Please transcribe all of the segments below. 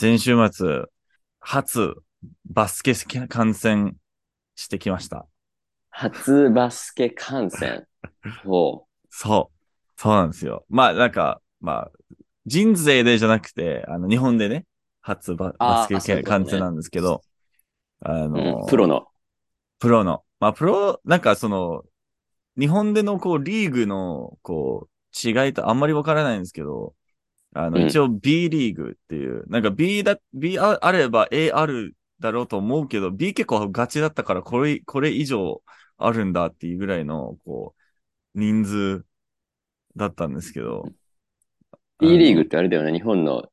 先週末、初バスケ観戦してきました。初バスケ観戦。おそう。そうなんですよ。まあ、なんか、まあ、人勢でじゃなくて、あの、日本でね、初ババスケ観戦なんですけど、あの、うん、プロの。プロの。まあ、プロ、なんかその、日本でのこう、リーグの、こう、違いとあんまりわからないんですけど、あの、うん一応 B リーグっていう、なんか B だ、B ああれば A あるだろうと思うけど、B 結構ガチだったから、これ、これ以上あるんだっていうぐらいの、こう、人数だったんですけど。B リーグってあれだよね。日本の、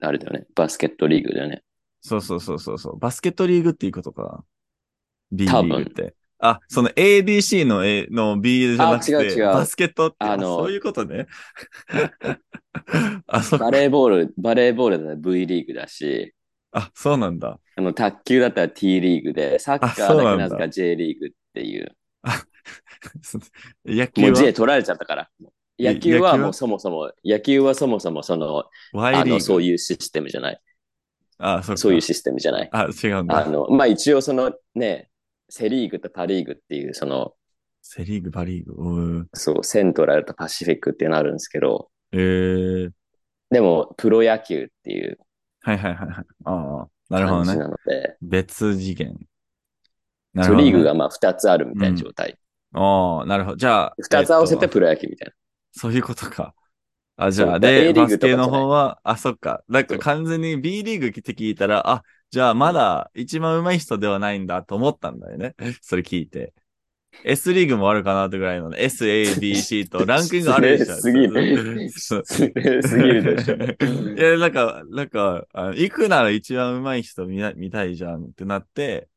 あれだよね。バスケットリーグだよね。そうそうそうそうそう。バスケットリーグっていうことか。B リーグって。あ、その ABC の A の B じゃなくて、あ違う違うバスケットって、ああのそういうことね。あ、そっかバレーボール、バレーボールだったら V リーグだし、あ、そうなんだ。あの、卓球だったら T リーグで、サッカーだだけなぜか J リーグっていう。野球もうは J 取られちゃったから。え野球はもうそもそも、野球はそもそもその、Y リーグ。あの、そういうシステムじゃない。あ、そ。そういうシステムじゃない。あ、違うんだ。あの、まあ、一応そのね、セリーグとパリーグっていう、その、セリーグ、パリーグ。うーそう、セントラルとパシフィックっていうのあるんですけど、えー、でも、プロ野球っていうはいはいはいはい。ああ、なるほどね。なので、別次元。なそうるほど、ね。リーグがまあ2つあるみたいな状態。ああ、なるほど。じゃあ、2つ合わせえっとてプロ野球みたいそういうことか。あ、じゃあ、で、A リーグとかバスケの方は、あ、そっか。なんか完全に B リーグって聞いたら、あ、じゃあまだ一番上手い人ではないんだと思ったんだよね。それ聞いて。S リーグもあるかなってぐらいのね。S, A, B, C とランキングあるでしょ。すぎるすぎるでしょ。いや、なんか、なんか、あ行くなら一番上手い人見な見たいじゃんってなって、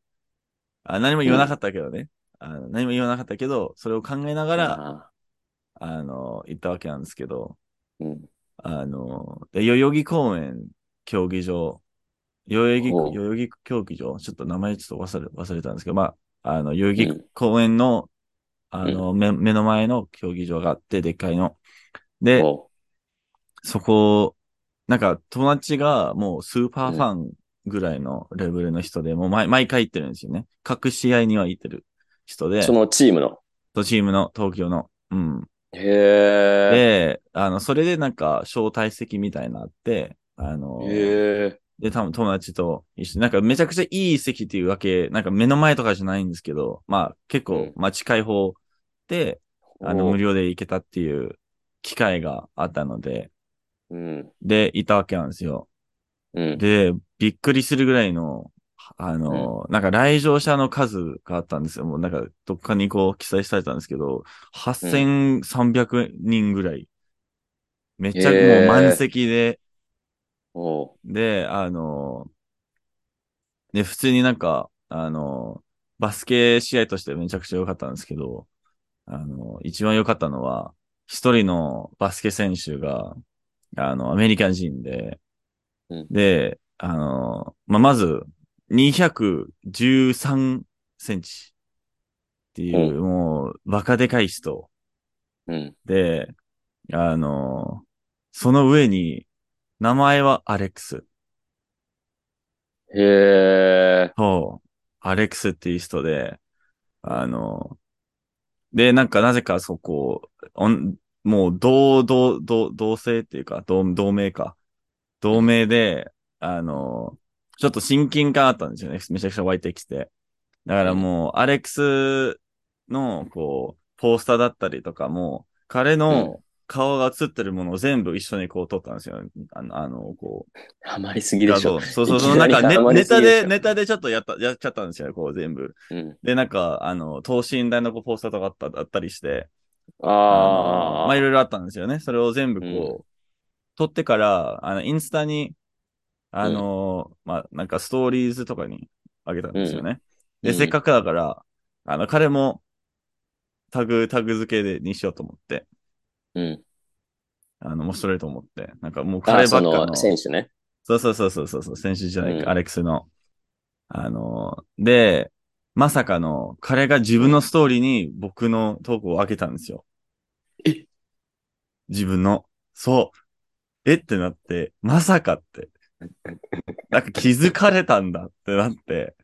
あ何も言わなかったけどね。あの何も言わなかったけど、それを考えながら、ああの、行ったわけなんですけど、ーうん。あの、で代々木公園競技場、代々木、代々木競技場、ちょっと名前ちょっと忘れ、忘れたんですけど、まあ、あの、代々木うん公園の、あの、目、目の前の競技場があって、でっかいの。で、おそこ、なんか友達がもうスーパーファンぐらいのレベルの人で、もう毎毎回行ってるんですよね。各試合には行ってる人で、そのチームの？とチームの東京の。うん。へえ。で、あの、それでなんか招待席みたいなのあって、あの、へえ。で、多分友達と一緒に、なんかめちゃくちゃいい席っていうわけ、なんか目の前とかじゃないんですけど、まあ結構うん、まあ近い方で、あの、お無料で行けたっていう機会があったので、うん。で、いたわけなんですよ。うん。で、びっくりするぐらいの、あの、なんか来場者の数があったんですよ。もうなんかどっかにこう記載されたんですけど、8300人ぐらい。めっちゃもう満席で、おで、あの、で、普通になんか、あの、バスケ試合としてめちゃくちゃ良かったんですけど、あの、一番良かったのは、一人のバスケ選手が、あの、アメリカ人で、うん。で、あの、まあ、まず、213センチっていう、もう、バカでかい人うん。で、あの、その上に、名前はアレックス。へえ。そう、アレックスっていう人で、あの、で、なんかなぜかそこ、おんもう同、同、同、同性っていうか、同、同盟か。同盟で、あの、ちょっと親近感あったんですよね。めちゃくちゃ湧いてきて。だからもう、アレックスの、こう、ポスターだったりとかも、彼の顔が映ってるものを全部一緒にこう撮ったんですよ。あの、あのこう、ハマりすぎでしょ。そうそうそう。なんかネネタで、ネタでちょっとやった、やっちゃったんですよ、こう全部。うん。で、なんか、あの、等身大のポスターとかあったあったりして、ああ。のまあ、いろいろあったんですよね。それを全部こう、撮ってから、あの、インスタに、あの、まあ、なんかストーリーズとかにあげたんですよね。で、うんせっかくだから、あの、彼も、タグ、タグ付けでにしようと思って、うん。あの、面白いと思って、なんかもう彼ばっかの。の選手ね。そうそうそうそうそうそう、選手じゃないか、うんアレックスの。あの、で、まさかの、彼が自分のストーリーに僕の投稿を開けたんですよ。え？自分の。そう。え？ってなって、まさかって。なんか気づかれたんだってなって、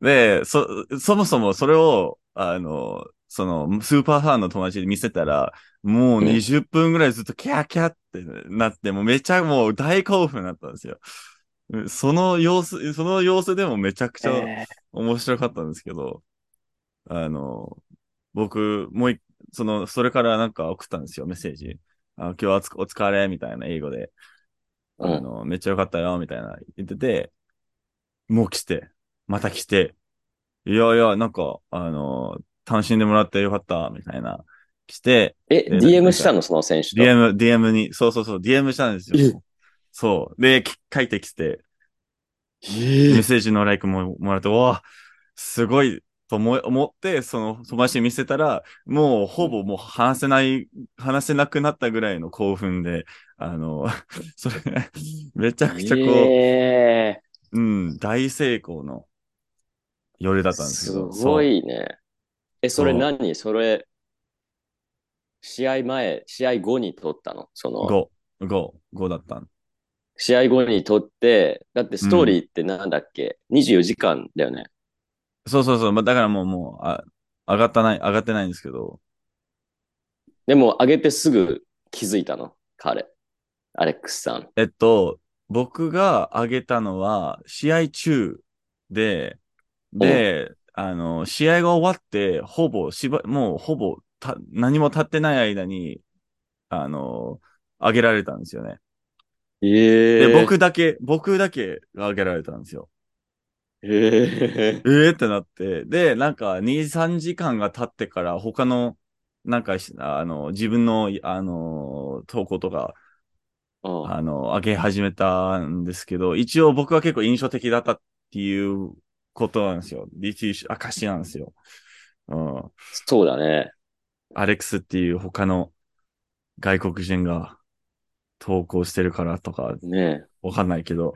で、そ、そもそもそれを、あの、その、スーパーファンの友達に見せたら、もううん20分ぐらいずっとキャーキャーってなって、もうめちゃもう大興奮になったんですよ。その様子、その様子でもめちゃくちゃえ面白かったんですけど、あの、僕、もう一、その、それからなんか送ったんですよ、メッセージ。あ今日はお疲れ、みたいな英語で。ーうんあの、めっちゃよかったよ、みたいな言ってて、もう来て、また来て、いやいや、なんか、あの、楽しんでもらってよかった、みたいな、来て、え、え DM したの？その選手と。DM、DM に、そうそうそう、DM したんですえよ。そう。で、き書いてきて、えーメッセージのライクももらって、わあ、すごいと思って、その友達に見せたら、もうほぼもう話せない、話せなくなったぐらいの興奮で、あの、それ、めちゃくちゃこう、えうん、大成功の夜だーったんですけすど。ごいね。え、それ何？それ、試合前、試合後に撮ったの？そ。の、5、5、5だったん試合後に撮って、だってストーリーってなんだっけ、?24 時間だよね。そうそうそう。まあ、だからもう、もう、あ、上がったない、上がってないんですけど、でも、上げてすぐ気づいたの？彼。アレックスさん。えっと、僕が上げたのは、試合中で、で、あの、試合が終わって、ほぼ、しば、もうほぼ、た、何も経ってない間に、あの、上げられたんですよね。えで、僕だけ、僕だけが上げられたんですよ。えー、えーってなって、で、なんか、2、3時間が経ってから、他の、なんかし、あの、自分の、あの、投稿とか、うんあの、上げ始めたんですけど、一応僕は結構印象的だったっていうことなんですよ。っていう証なんですよ。うん。そうだね。アレックスっていう他の外国人が投稿してるからとか、ねわかんないけど。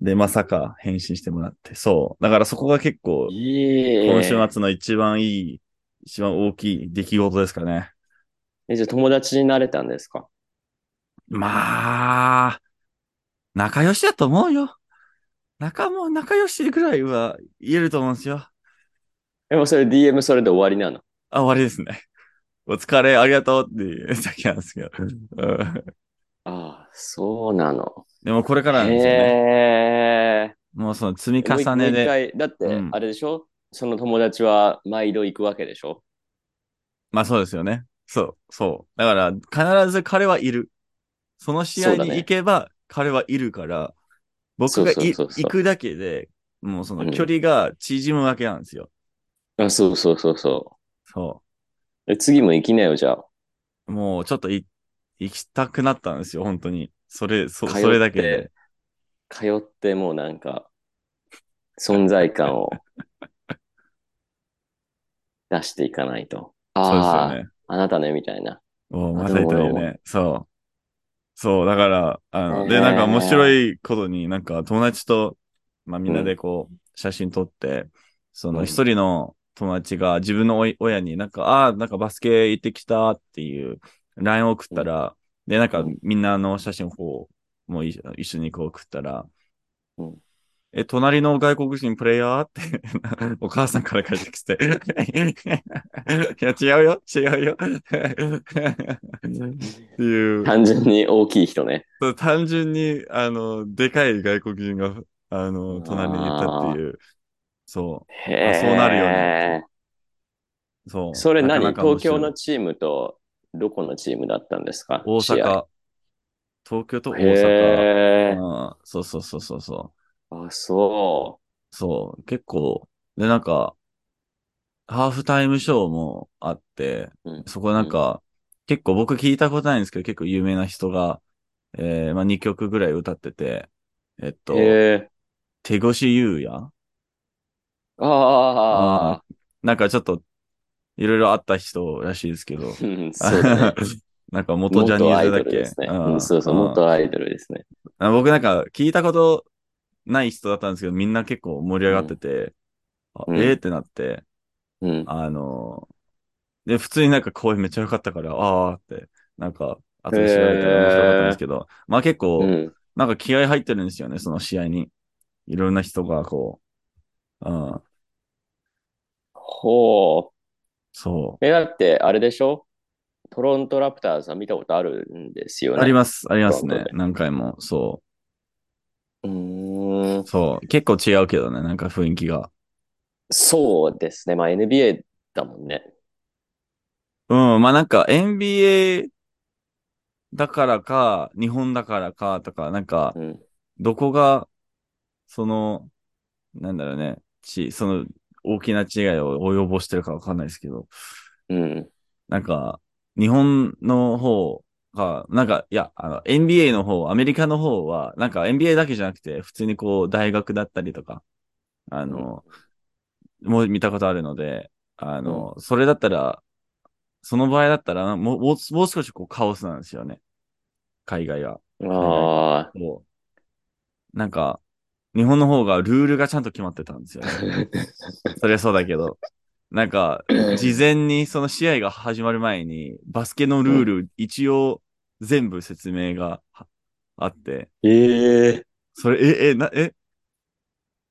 で、まさか返信してもらって。そう。だからそこが結構、え今週末の一番いい、一番大きい出来事ですかね。え、じゃあ友達になれたんですか？まあ、仲良しだと思うよ。仲も、仲良しぐらいは言えると思うんですよ。でもそれ DM それで終わりなの？あ、終わりですね。お疲れ、ありがとうっていう だけなんですけど。うんああ、そうなの。でもこれからなんですよね。もうその積み重ねで。もう一回、だってうん、あれでしょ、その友達は毎度行くわけでしょ？まあそうですよね。そう、そう。だから必ず彼はいる。その試合に行けば彼はいるから、僕が行くだけで、もうそうんの距離が縮むわけなんですよ。あ、そうそうそうそ。そうえ次も行きなよ、じゃあ。う。もうちょっとい行きたくなったんですよ、本当に。それ、そ通ってそれだけで。通ってもうなんか、存在感を 出していかないと。そうですああ、よね。あなたね、みたいな。おあまさにというどうもね。そう。そう、だから、あの、へーで、なんか面白いことに、なんか友達と、まあみんなでこう、写真撮って、そのうん一人の友達が自分の親になんか、ああ、なんかバスケ行ってきたっていう LINE を送ったら、で、なんかうんみんなの写真をこう、もうい一緒にこう送ったら、うんえ、隣の外国人プレイヤー？って お母さんから帰ってきて。いや、違うよ、違うよ。っていう。単純に大きい人ね。単純に、あの、でかい外国人が、あの、隣にいたっていう。そへえ。そうなるよねう。そう。それ何？東京のチームとどこのチームだったんですか？大阪。東京と大阪。うん、そうそうそうそうそう。あ、そそう。結構、で、なんか、ハーフタイムショーもあって、う。うんそこなんか、結構僕聞いたことないんですけど、結構有名な人が、えー、まあ2曲ぐらい歌ってて、えっと。手越優也ああ、なんかちょっと、いろいろあった人らしいですけど、うんそうだね。なんか元ジャニーズだっけ？ドルですね。うそうそう、うん元アイドルですね。あ僕なんか聞いたことない人だったんですけど、みんな結構盛り上がってて、あうんえーってなって、うん。あのーで、普通になんか声めっちゃ良かったから、あーって、なんか、後で調べたら面白かったんですけど、まあ結構、うん。なんか気合入ってるんですよね、その試合に。いろんな人がこう、うん、ほう。そえ、だって、あれでしょ？トロントラプターズは見たことあるんですよう。ね。あります、ありますね何回も。そうーんう。。そう。結構違うけどね、なんか雰囲気が。そうですね。まあ NBA だもんね。うん、まあなんか NBA だからか、日本だからかとか、なんか、うん。どこが、その、なんだろうね、ち、その、大きな違いを及ぼしてるかわかんないですけど、うん。なんか、日本の方が、なんか、いや、あの、NBA の方、アメリカの方は、なんか NBA だけじゃなくて、普通にこう、大学だったりとか、あの、もう見たことあるので、あの、それだったら、その場合だったら、もう、もう少しこう、カオスなんですよね。海外が。あそう。なんか、日本の方がルールがちゃんと決まってたんですよね。あ。そりゃそうだけど。なんか、事前にその試合が始まる前に、バスケのルール、一応全部説明がはあって、ええそれ、え、え、な、え、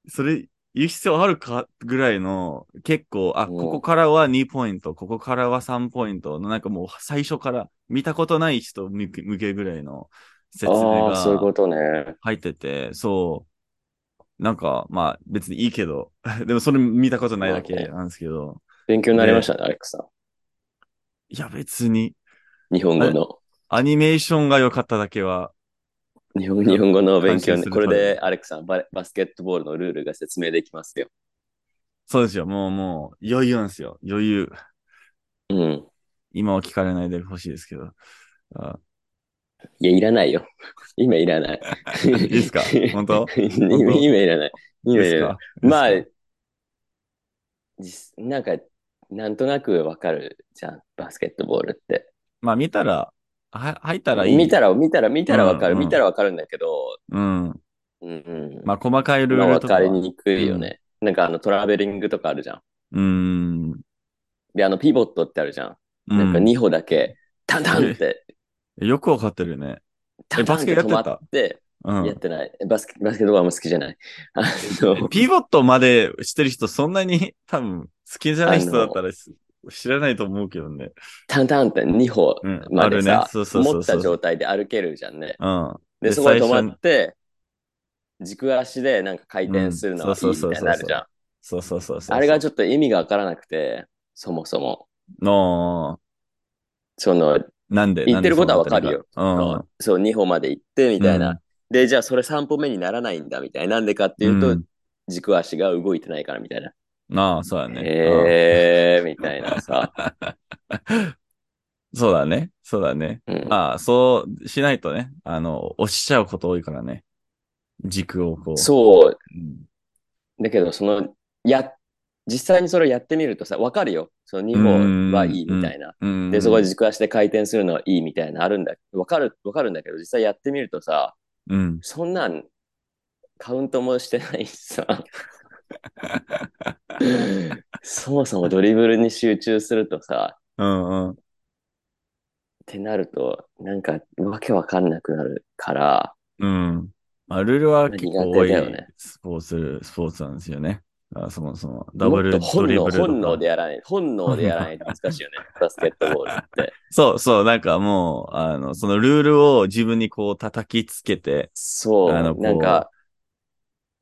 それ、言う必要あるかぐらいの、結構、あ、うんここからは2ポイント、ここからは3ポイントの、なんかもう最初から見たことない人向け向けぐらいの説明が。入ってて、そう。なんか、まあ別にいいけど、でもそれ見たことないだけなんですけど、勉強になりましたね、アレックさん。いや別に、日本語の。アニメーションが良かっただけは、日本日本語の勉強ね。これでアレックさんバレ、バスケットボールのルールが説明できますよ。そうですよ。もうもう余裕なんですよ。余裕。うん。今は聞かれないでほしいですけど。あいや、いらないよ。今いらない。いいですか？本当？今今いらない。今いらないか？まあなんか、なんとなくわかるじゃん、バスケットボールって。まあ見たら、は入ったらいい。見たら、見たら、見たらわかる、うんうん見たらわかるんだけど、うん。うんうん。まあ細かいルールとかは。かりにくいよね。なんかあのトラベリングとかあるじゃん。うん。で、あのピボットってあるじゃん。うん。なんか2歩だけ、タンタンって、よくわかってるね。タンタンって止まって、うん。やってない。バスケ、バスケットボールあんま好きじゃない。あの、ピボットまでしてる人そんなに 多分好きじゃない人だったらす知らないと思うけどね。タンタンって2歩うんまでさあるね、持った状態で歩けるじゃんね。うん。で、でそこで止まって、軸足でなんか回転するのがいいみたいになるじゃん。そうそうそうそう。あれがちょっと意味がわからなくて、そもそも。の、その、なんで言ってることはわかるよ。うん。そう、2歩まで行ってみたいな。うんで、じゃあそれ3歩目にならないんだみたいな。なんでかっていうと、うん軸足が動いてないからみたいな。ああ、そうだね。へえー、みたいなさ。う んそうだね。そうだね。うんああ、そうしないとね、あの、押しちゃうこと多いからね。軸をこう。そう。うん。だけど、その、や、実際にそれをやってみるとさ、わかるよ。その2歩はいいみたいな。うん。で、そこで軸足で回転するのはいいみたいなあるんだ。わかる、わかるんだけど、実際やってみるとさ、うん。そんなん、カウントもしてないしさ。そもそもドリブルに集中するとさ、うんうん。ってなると、なんか、わけわかんなくなるから、うん。まあ、ルールは結構多いスポーツ、スポーツなんですよね。あそもそも。ダブルド本能、リブルとか。本能でやらない、本能でやらないと難しいよね、バスケットボールって。そうそう、なんかもう、あの、そのルールを自分にこう叩きつけて、そう、あのこうなんか、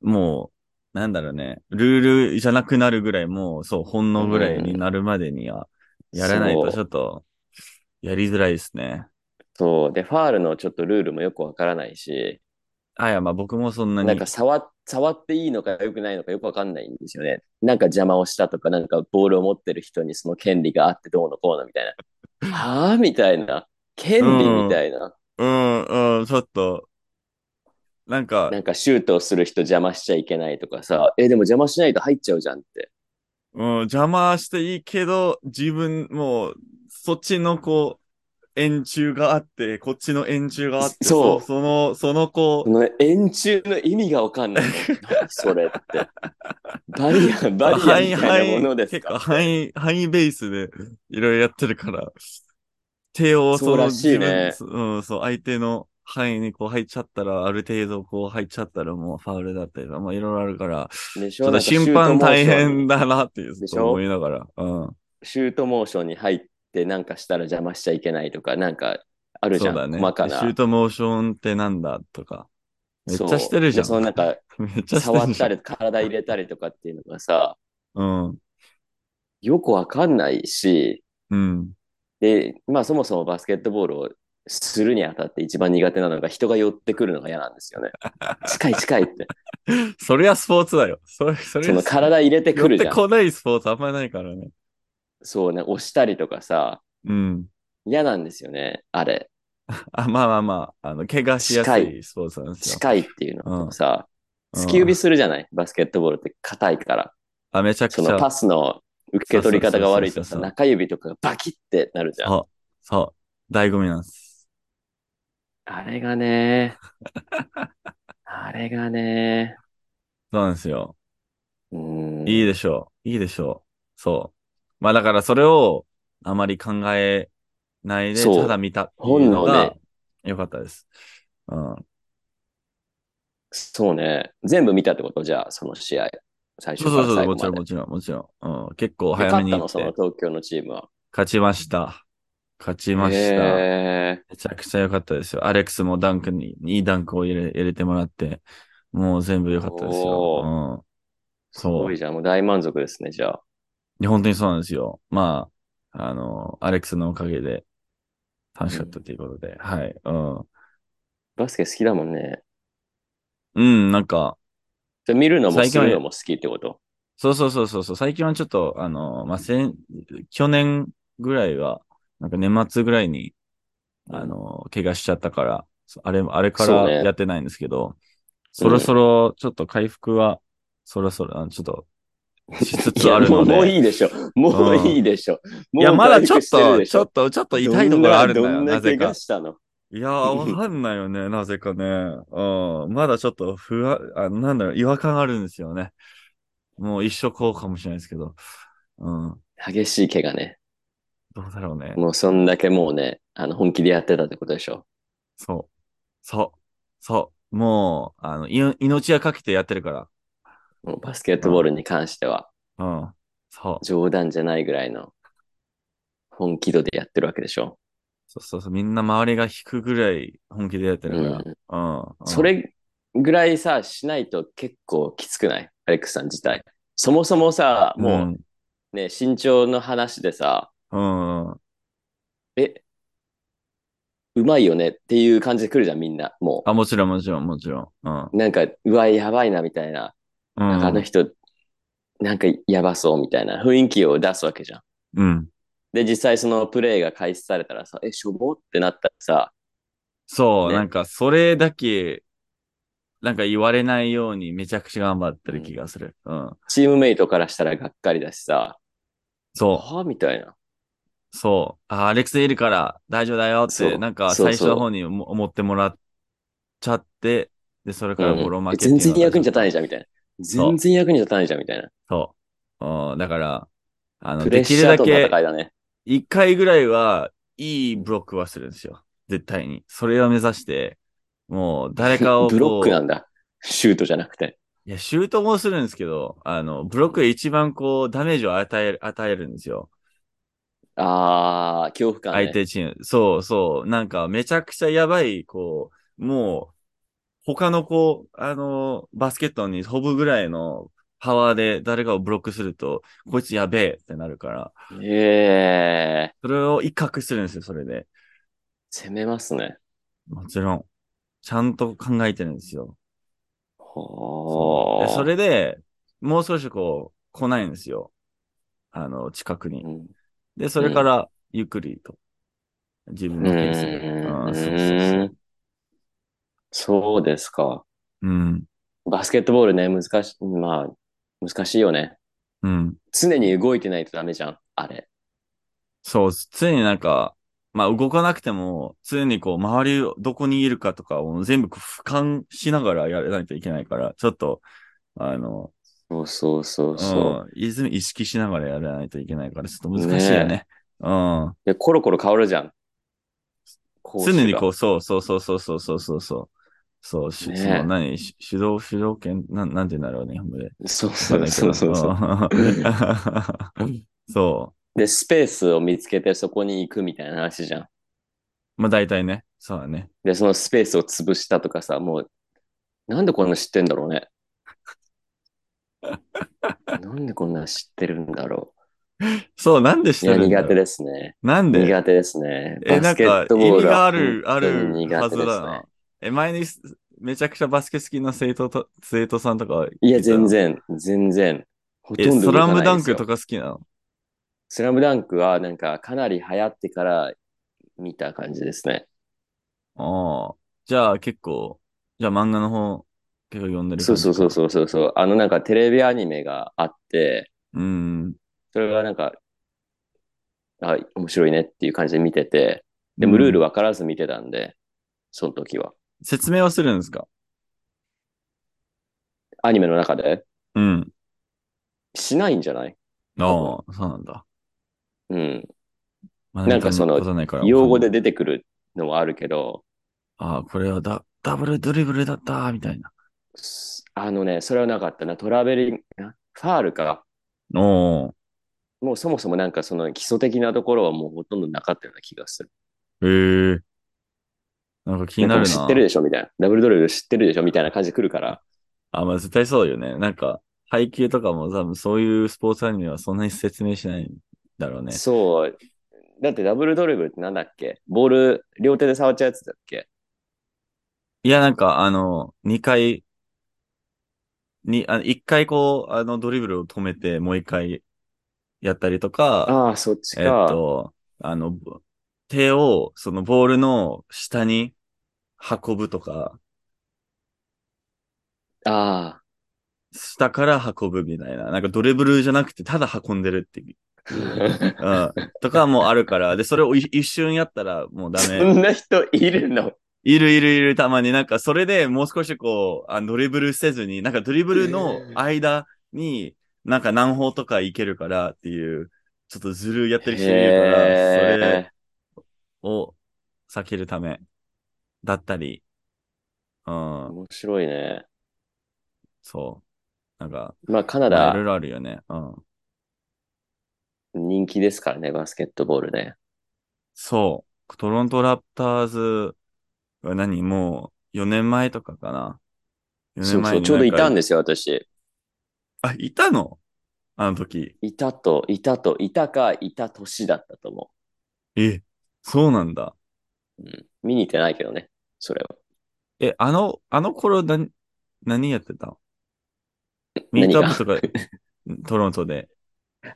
もう、なんだろうね、ルールじゃなくなるぐらい、もう、そう、本能ぐらいになるまでには、やらないとちょっと、やりづらいですね。そう、で、ファールのちょっとルールもよくわからないし、あ、いや、まあ僕もそんなに。なんか触っ触っていいのか良くないのかよくわかんないんですよね。なんか邪魔をしたとか、なんかボールを持ってる人にその権利があってどうのこうのみたいな。はぁ？みたいな。権利みたいな。うん、うん、ちょっと、なんかな、んかシュートをする人邪魔しちゃいけないとかさ、え、でも邪魔しないと入っちゃうじゃんって。うん、邪魔していいけど、自分、もう、そっちのこう、円柱があって、こっちの円柱があって、そうその、そのここの円柱の意味がわかんない。何それって。バリア、バリアみたいなものですか？範囲、範囲ベースでいろいろやってるから、手をそうらしいね自分うん、そう、相手の範囲にこう入っちゃったら、ある程度こう入っちゃったらもうファウルだったりとか、まあいろいろあるから、でしちょっとょなんかシュー審判大変だなっていう思いながら。うん。シュートモーションに入ってなんかしたら邪魔しちゃいけないとか、なんかあるじゃん。そうだね。細かな。シュートモーションってなんだとか。めっちゃしてるじゃん。でそのなんか、触。ったり、体入れたりとかっていうのがさ、うん。よくわかんないし、うん。で、まあそもそもバスケットボールをするにあたって一番苦手なのが人が寄ってくるのが嫌なんですよね。近い近いって。それはスポーツだよ。それ、それその体入れてくるじゃん。寄ってこないスポーツあんまりないからね。そうね、押したりとかさ、うん。嫌なんですよね、あれ。あ、まあまあまあ、あの、怪我しやす近いスポーツなんですよ。近いっていうのとさ、うん突き指するじゃない？バスケットボールって硬いから。あ、めちゃくちゃ。そのパスの受け取り方が悪いとさ、中指とかがバキってなるじゃん。そう、そう、醍醐味なんです。あれがね、あれがね、そうなんですよ。うーん。いいでしょう。いいでしょう。そう。まあだからそれをあまり考えないで、そうただ見たっていうの本能がね良かったです。うん。そうね。全部見たってこと？じゃあ、その試合。最初かそうそうそう。もちろんもちろん、もちろん。うん。結構で早め勝ったの、そのて、東京のチームは。勝ちました。勝ちました。へめちゃくちゃ良かったですよ。アレックスもダンクに、いいダンクを入れ入れてもらって、もう全部良かったですよ。うん。すそごいじゃん。もう大満足ですね、じゃあ。や、本当にそうなんですよ。まあ、あの、アレックスのおかげで楽しかったということで、はい。うん。バスケ好きだもんね。うん、なんか、じゃあ見るのもるのも好きってこと？そうそうそうそうそう、最近はちょっと、あの、まあ、先、去年ぐらいは、なんか年末ぐらいに、あの、怪我しちゃったから、そあれ、あれからやってないんですけど、そろそろ、ちょっと回復は、そろそろ、あのちょっと、しつつあるのもうもうで、いいでしょ。もういいでしょ。もういや、まだちょっと、ちょっと、ちょっと痛いところあるんだよ、ななぜかいやー、わかんないよね、なぜかね。うん、まだちょっと不安、あなんだろう、違和感あるんですよね。もう一生こうかもしれないですけど。うん、激しい怪我ね。どうだろうね。もうそんだけもうね、あの、本気でやってたってことでしょ。そう。そう。そう。もう、あの、い命はかけてやってるかもうバスケットボールに関しては、ら。うん。そう。冗談じゃないぐらいの本気度でやってるわけでしょ。そうそうそう。みんな周りが引くぐらい本気でやってるから。うん。うんそれぐらいさ、しないと結構きつくない？アレックスさん自体。そもそもさ、もうね、身長の話でさ、うん。うん。え、うまいよねっていう感じで来るじゃん、みんな。もあ、もちろん、もちろん、もちろん。うん。う。なんか、うわ、やばいな、みたいな。うん。なんかあの人、なんかやばそう、みたいな雰囲気を出すわけじゃん。うん。で、実際そのプレイが開始されたらさ、え、しょぼってなったらさ、そう、ねなんか、それだけ、なんか言われないようにめちゃくちゃ頑張ってる気がする。うん。チームメイトからしたらがっかりだしさ、そう。はあみたいな。そう。あ、アレックスいるから大丈夫だよって、なんか最初の方に思思ってもらっちゃって、で、それからボロ負けう全のが然役に立たないじゃん、みたいな。全然役に立たないじゃん、みたいな。とそう。うん、だから、あの、できるだけ。一回ぐらいは、いいブロックはするんですよ。絶対に。それを目指して、もう、誰かを。ブロックなんだ。シュートじゃなくて。いや、シュートもするんですけど、あの、ブロックで一番こう、ダメージを与える、与えるんですよ。あー、恐怖感、ね。相手チーム。そうそう。なんか、めちゃくちゃやばい、こう、もう、他のこう、あの、バスケットに飛ぶぐらいのパワーで誰かをブロックすると、こいつやべえってなるから、ええそれを威嚇するんですよ、それで。攻めますね。もちろん。ちゃんと考えてるんですよ。ほー。でそれで、もう少しこう、来ないんですよ。あの、近くにう。んで、それから、ゆっくりと、自分のペースで。うんうんそうそうそう。そうですか。うん。バスケットボールね、難しい、まあ、難しいよね。うん。常に動いてないとダメじゃん、あれ。そう、常になんか、まあ動かなくても、常にこう、周りどこにいるかとかを全部俯瞰しながらやらないといけないから、ちょっと、あの、そうそうそうそう。うん、意識しながらやらないといけないから、ちょっと難しいよね。うん。で、コロコロ変わるじゃん。常にこう、そうそうそうそうそうそうそうそう。しねその何、し主導、主導権、なん、なんて言うんだろうね、日本語で。そうそうそうそう そう。で、スペースを見つけてそこに行くみたいな話じゃん。まあ大体ね。そうだね。で、そのスペースを潰したとかさ、もう、なんでこんな知ってんだろうね。なんでこんな知ってるんだろそう、なんでう。いや、してるんだろう苦手ですね。なんで？苦手ですね。え、なんバスケッか、意トボールは味がある、あ本当にる苦はず手ですねだな。。え、前にすめちゃくちゃバスケ好きな生徒と、生徒さんとかいや、全。然、全然。ほとえ、んど動スラないですよダンクとか好きなの？スラムダンクはなんかかなり流行ってから見た感じですね。ああ。じゃあ結構、じゃあ漫画の方、結構読んでるそうそうそうう。そうそうそう。あのなんかテレビアニメがあって、うん。それがなんか、あ、面白いねっていう感じで見てて、でもルールは。分からず見てたんで、その時は。説明はするんですか？アニメの中で？うん。しないんじゃない？ああ、そうなんだ。うん。まあなんかその用語で出てくるのもあるけど、ああ、これはダダブルドリブルだった、みたいな。すあのね、それはなかったな。トラベリング、な？ファールか。おー。もうそもそもなんかその基礎的なところはもうほとんどなかったような気がする。へえ。なんか気になるな。知ってるでしょみたいな。ダブルドリブル知ってるでしょみたいな感じで来るから。あ、まあ絶対そうよね。なんか、配球とかも多分そういうスポーツアニメはそんなに説明しないんだろうね。そう。だってダブルドリブルってなんだっけ？ボール両手で触っちゃうやつだっけ？いや、なんか、あの、2回、に、あ1回こう、あの、ドリブルを止めて、もう1回やったりとか、ああ、そっちえっか。と、あの、手をそのボールの下に運ぶとか、あ下から運ぶみたいな。なんかドリブルじゃなくてただ運んでるっていう。あ。うん。とかもあるから、で、それをい一瞬やったらもうダそメ。んな人いるの？いるいるいる、たまになんか、それでもう少しこう、あドリブルせずに、なんかドリブルの間に、なんか何歩とかいけるからっていう、ちょっとずるやってる人いるから、それへを避けるためだったり、うんー、面白いね。そう。なんか、まあカナまあいろいダろあるよね。うん。人気ですからね、バスケットボールね。そう。トロントラプターズは何？もう4年前とかかな。4年そうそう。ちょうどいたんですよ、私。あ、いたの？あの時。いたと、いたと、いたか、いた年だったと思え、そうなんだ。う。うん、見に行ってないけどね、それは。え、あの、あの頃何、何やってた？のミートアップとか、トロントで。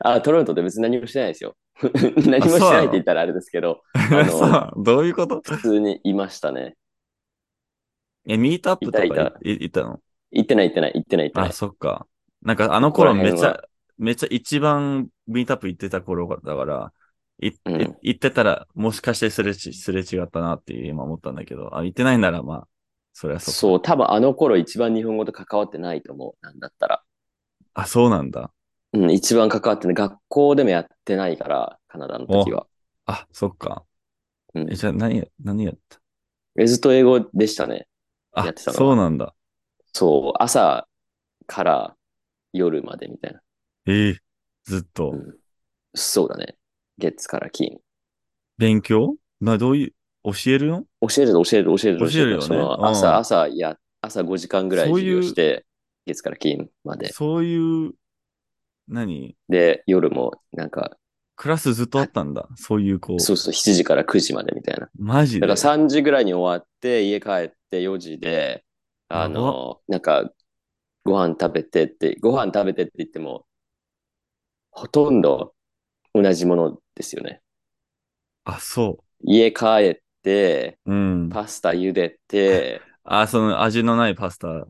あ、トロントで別に何もしてないですよ。何もしてないって言ったらあれですけど、あの どういうこと？普通にいましたね。え、ミートアップとかいたいたいい行ったの？行ってない行ってない行ってない行ってなあ、い。そっか。なんかあの頃めっちゃ、めっちゃ一番ミートアップ行ってた頃だから、いうんい行ってたらもしかしてすれち、すれ違ったなっていう今思ったんだけど、あ、行ってないならまあ、それはそっか。そう、多分あの頃一番日本語と関わってないと思う。なんだったら。あ、そうなんだ。うん、一番関わってない。学校でもやってないから、カナダの時は。あ、そっか。うんえ、じゃあ何や、何やった？えずっと英語でしたね。あやってた、のはそうなんだ。そう、朝から夜までみたいな。ええずっと。うんそうだね。月から金。勉強？な、どういう、教えるの？教える教える教える教えるよねそのうん朝、朝や、朝5時間ぐらいそういう授業して、月から金まで。そういう、何？で、夜もなんか、クラスずっとあったんだ？そういうこう。そうそう、7時から9時までみたいな。マジで？だから3時ぐらいに終わって、家帰って4時で、あの、なんか、ご飯食べてって、ご飯食べてって言っても、ほとんど同じものですよね。あ、そ家帰って、う。うん。パスタ茹でて、あ、その味のないパスタ。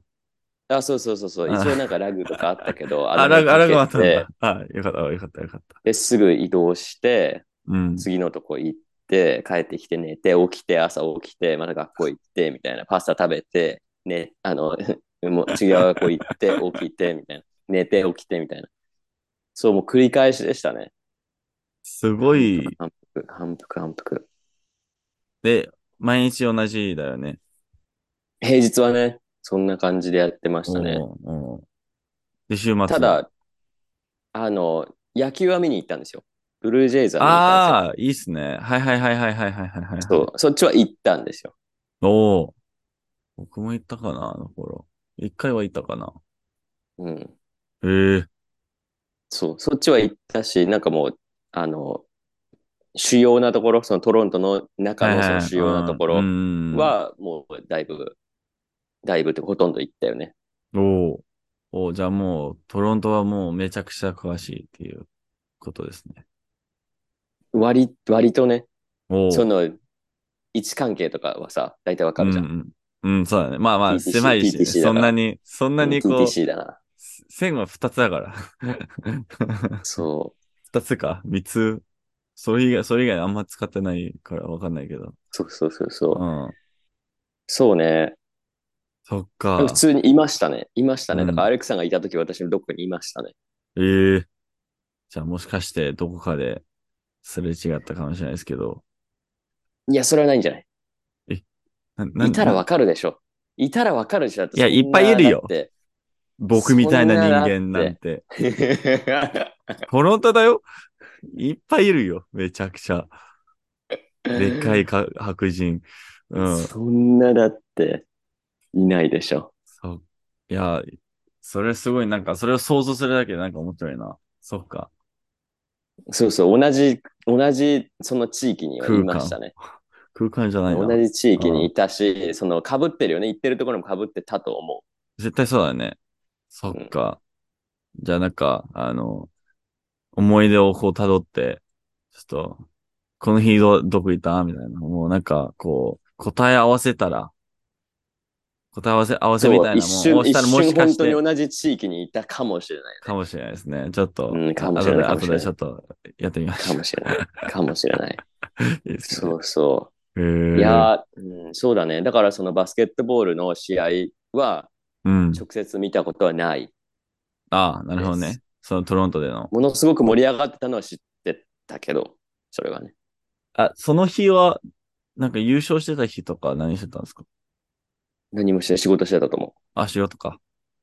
あ、そうそうそうそう、あ一応なんかラグとかあったけど、あ、ラグ、あラグもあったんでだ。あ、よかった、よかった、よかった。で、すぐ移動して、うん。次のとこ行って、帰ってきて寝て、起きて、朝起きて、また学校行って、みたいな。パスタ食べて、ね、あの、もう違う学校行って、起きて、みたいな。寝て、起きて、みたいな。そう、もう繰り返しでしたね。すごい。反復、反復、反復。で、毎日同じだよね。平日はね、そんな感じでやってましたね。うん、で、週末。ただ、あの、野球は見に行ったんですよ。ブルージェイズは。ああ、いいっすね。はいはいはいはいはいはいはい、はい。そう、そっちは行ったんですよ。おお。僕も行ったかな、あの頃。一回は行ったかな。うん。へえー。そう、そっちは行ったし、なんかもう、あの、主要なところ、そのトロントの中のその主要なところろは、もうだいぶ、だいぶってほとんど行ったよね。おお。おじゃあもう、トロントはもうめちゃくちゃ詳しいっていうことですね。割、割とね。その、位置関係とかはさ、大体わかるじゃん。うんうん。うん、そうだね。まあまあ、狭いし、そんなに、そんなにこう。線は二つだから。そ二つか？三つ？それ以外、それ以外あんま使ってないからわかんないけど。う、そうそうそうそうう。ん。そうね。そっか普。通にいましたね。いましたね。うんだからアレクさんがいた時私のどこかにいましたね。ええじゃあもしかしてどこかですれ違ったかもしれないですけど。いや、それはないんじゃない？なないたらわかるでしょ。いたらわかるでしょ。だっていやいっぱいいるよ僕みたいな人間なんて。トロントだよいっぱいいるよ。めちゃくちゃ。でっかいか白人。うん。そんなだって、いないでしょ。そう。いや、それすごいなんか、それを想像するだけでなんか面白いな。そっか。そうそう、同じ、同じその地域にはいましたね。空間じゃないな。同じ地域にいたし、その被ってるよね。行ってるところも被ってたと思絶対そうだよね。そっか。じゃあなんか、あの、思い出をこう辿って、ちょっと、この日ど、どこ行った？みたいな。もうなんか、こう、答え合わせたら、答え合わせ、合わう。せみたいなもん一瞬、一をしたらもし瞬本当かして、に同じ地域にいたかもしれない、かもしれないですね。ちょっと、うんかもしれない後で、後でちょっとやってみましょう。かもしれない。かもしれない。いいね。そうそへう。ーいやー、うん、そうだね。だからそのバスケットボールの試合はうん。直接見たことはない。ああ、なるほどね。そのトロントでの。ものすごく盛り上がってたのは知ってたけど、それはね。あ、その日は、なんか優勝してた日とか何してたんですか？何もして仕事してたと思う。あ、仕事か。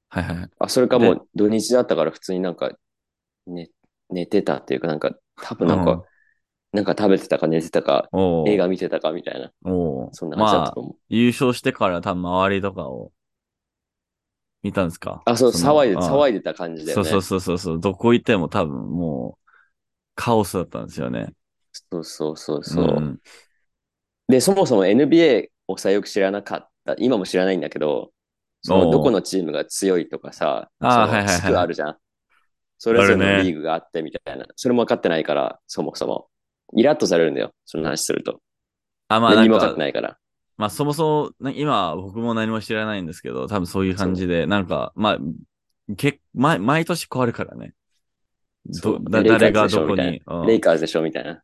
はいはいはい。あ、それかもう土日だったから普通になんか、ね、寝てたっていうかなんか、多分なんか、うんなんか食べてたか寝てたか、映画見てたかみたいな、おーそんな感じだっまあたと、思う。優勝してから多分周りとかを見たんですか？あ、そう、の騒いで、あ騒いでた感じだよね。そうそうそうそう。どこ行っても多分もう、カオスだったんですよね。そうそうそうそう。んで、そもそも NBA をさ、よく知らなかった。今も知らないんだけど、そのどこのチームが強いとかさ、あはいはいはいあるじゃん。それぞれのリーグがあってみたいな。それも分かってないから、そもそも。イラッとされるんだよ。その話すると。あ、まあ何も分かって、ないから。まあそもそも、な今僕も何も知らないんですけど、多分そういう感じで、なんか、まあ、け毎毎年変わるからね。ど誰がどこに。うんレイカーズでしょ？みたいな。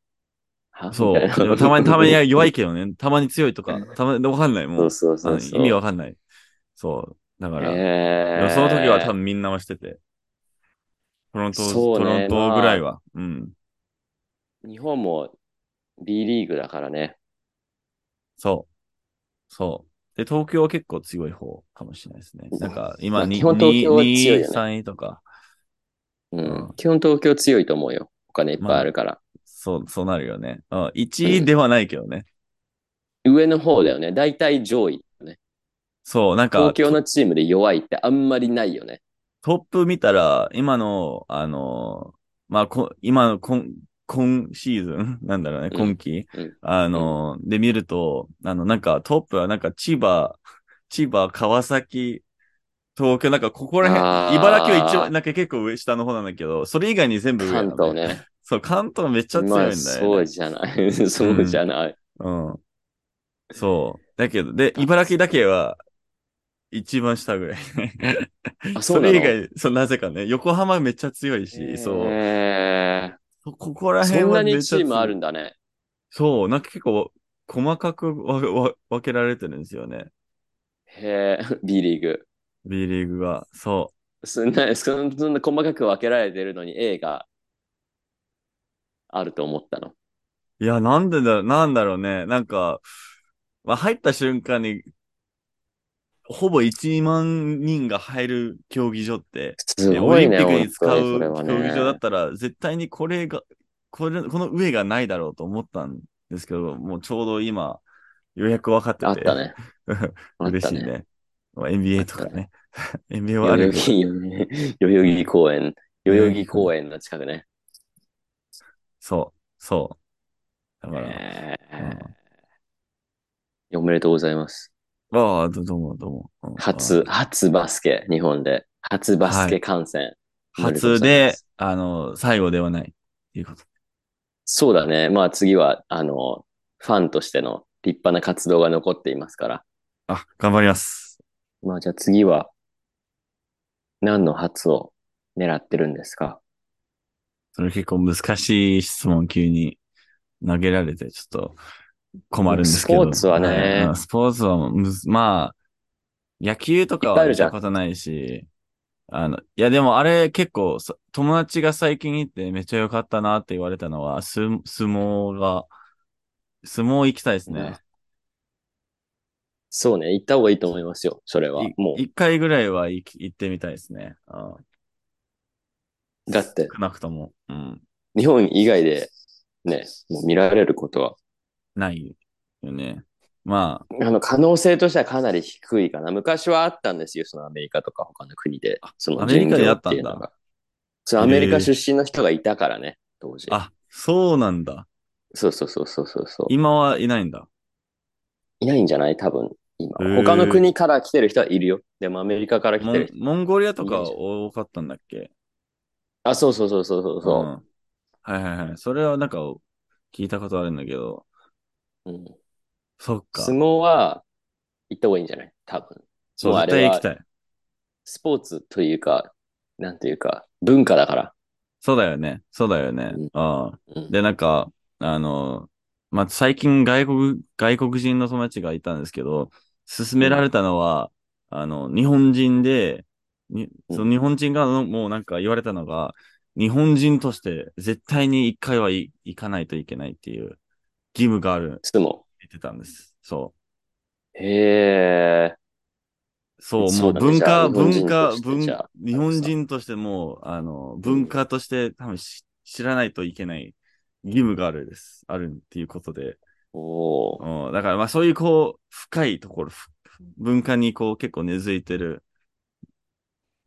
は？そう。みたまに、たまに弱いけどね。たまに強いとか、たまにわかんない。もう、そうそうそうそう。意味わかんない。そう。だから、でへーもその時は多分みんなはしてて。トロント、ねトロントぐらいは。うん。日本も B リーグだからね。そう。そう。で、東京は結構強い方かもしれないですね。なんか、ま今、にあ基本東京は強いよね2、3位とか。うん。うん基本東京強いと思うよ。お金いっぱいあるから。そう、そうなるよね。うん。1位ではないけどね。上の方だよね。大体上位、ね。そう、なんか東、京のチームで弱いってあんまりないよね。トップ見たら、今の、あの、まあ、こ今の今、今シーズン？なんだろうね、うん今季、うんあの、で見ると、あの、なんかトップはなんか千葉、千葉、川崎、東京、なんかここら辺、茨城は一応、なんか結構上、下の方なんだけど、それ以外に全部上なの関東ね。そう、関東めっちゃ強いんだよ、ね。まあ、そうじゃない。そうじゃない。うん。そう。だけど、で、茨城だけは、一番下ぐらい。あ、そうなの？れ以外、そう、なぜかね、横浜めっちゃ強いし、そう。ここらーそん辺はなにチームあるんだね。そう、なんか結構、細かく分けられてるんですよね。へえ、B リーグ。B リーグが。そそんな、そんな細かく分けられてるのに A があると思ったの？う。いや、なんでだ、なんだろうね。なんか、まあ、入った瞬間に、ほぼ1万人が入る競技場って、ね、オリンピックに使う競技場だっね。たら、絶対にこれが、これ、この上がないだろうと思ったんですけど、もうちょうど今、ようやく分かってて。あったね。嬉しいね。まあ NBA とかね。NBA は代あるけど。代々木公園、代々木公園の近くね。そう、そう。だから、えうんーおめでとうございます。ああ、どどうも、どうも。うん初、初バスケ、日本で。初バスケ観戦。初であの、最後ではない。っていうこと。そうだね。まあ次は、あの、ファンとしての立派な活動が残っていますから。あ、頑張ります。まあじゃあ次は、何の初を狙ってるんですか？それ結構難しい質問急に投げられて、ちょっと困るんですけど。スポーツはねうんスポーツはまあ、野球とかはやっいっぱいあるじゃんたことないし、あの、いやでもあれ結構そ友達が最近行ってめっちゃ良かったなって言われたのは、す相撲が、相撲行きたいですね。そうね。行った方がいいと思いますよ。それは。いも一回ぐらいは行ってみたいですね。だって、少なくとも。うん。日本以外でね、もう見られることは、ないよね。まあ、あの、可能性としてはかなり低いかな。昔はあったんですよ。そのアメリカとか他の国で。そのアメリカにあ人ったんだ。そう、アメリカ出身の人がいたからね、当時。あ、そうなんだ。そうそうそうそうそうそう。今はいないんだ。いないんじゃない？多分、今。他の国から来てる人はいるよ。でもアメリカから来てる。モンゴリアとか多かったんだっけ？あ、そうそうそうそうそうそんはいはいはい。それはなんか聞いたことあるんだけど、う。うんそっか。相撲は行った方がいいんじゃない？多分。そう、もうあれは絶対行きたい。スポーツというか、なんていうか、文化だから。そうだよね。そうだよね。うんああうんで、なんか、あの、まあ、最近外国、外国人の友達がいたんですけど、勧められたのは、あの、日本人で、にうんその日本人がもうなんか言われたのが、日本人として絶対に一回はい行かないといけないっていう義務があるって相撲。言ってたんです。そう。へえ。そう、もそう文化、文人化、文日本人としても、あの、文化として多分し知らないといけない義務があるです。あるっていうことで。おーうん、だからまあそういうこう、深いところ、ふ文化にこう結構根付いてる、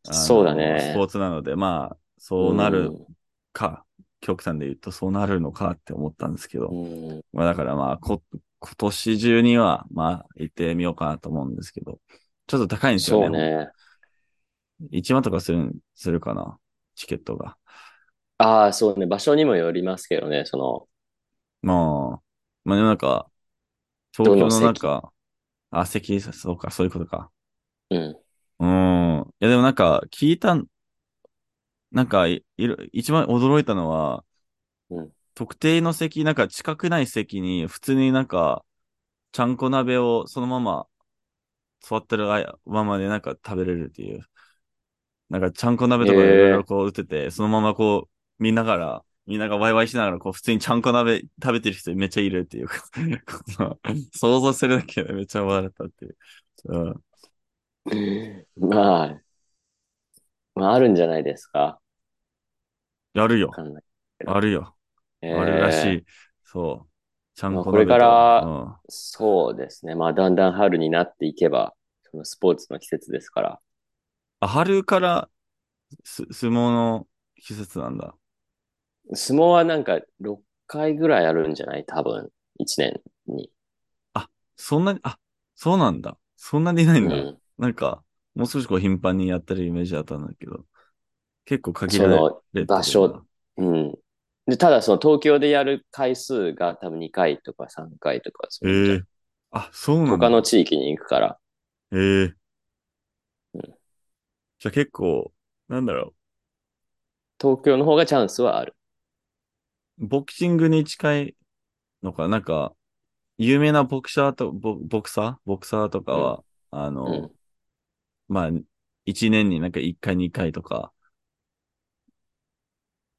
そうだねスポーツなので、まあ、そうなるうんか、極端で言うとそうなるのかって思ったんですけど、うんまあだからまあ、こ、今年中には、まあ、行ってみようかなと思うんですけど、ちょっと高いんですよね。そうね。1万とかする、するかな、チケットが。ああ、そうね。場所にもよりますけどね。その、まあ、まあ、なんか、東京のなんか、あ、席、そうか、そういうことか。うん。うん。いや、でもなんか、聞いたん、なんか、いいる一番驚いたのは、うん特定の席、なんか近くない席に、普通になんか、ちゃんこ鍋をそのまま、座ってるあままでなんか食べれるっていう。なんか、ちゃんこ鍋とかいろいろこう売ってて、そのままこう、見ながら、みんながワイワイしながら、こう、普通にちゃんこ鍋食べてる人めっちゃいるっていう。想像するだけでめっちゃ笑ったっていう。うん。まあ、まあ、あるんじゃないですか。やるよ。あるよ。えーあるらしい。そう。ちゃんこまあこれからうんそうですね。まあ、だんだん春になっていけば、そのスポーツの季節ですから。あ、春からす相撲の季節なんだ。相撲はなんか6回ぐらいあるんじゃない？多分、1年に。そんなに、あ、そうなんだ。そんなにないうんだ。ん。なんか、もう少しこう頻繁にやってるイメージだったんだけど、結構限られそ場所。うん。で、ただその東京でやる回数が多分2回とか3回とか、そうえいうえあ、そうなんだ。他の地域に行くから。ええうんじゃあ結構、なんだろ東京の方がチャンスはある。う。ボクシングに近いのか、な？んか、有名なボクサーと、ボボクサー？ボクサーとかは、あの、うん。まあ、一年になんか一回二回とか。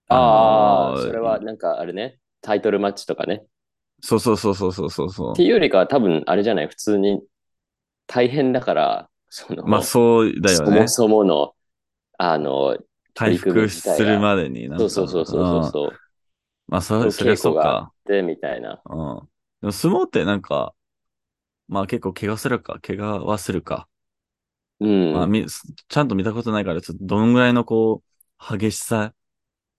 ああ、それはなんかあれね、タイトルマッチとかね。そうそうそうそうそうそうそうって。いうよりかは多分あれじゃない、普通に大変だから、その、まあそうだよねそも。そもの、あの、回復するまでになんか。そうそうそうそううんそう。まあそれ、それはそうか。で、みたいな。うん。でも相撲ってなんか、まあ結構怪我するか、怪我はするか。うん。まあみ、ちゃんと見たことないから、ちょっとどのぐらいのこう、激しさ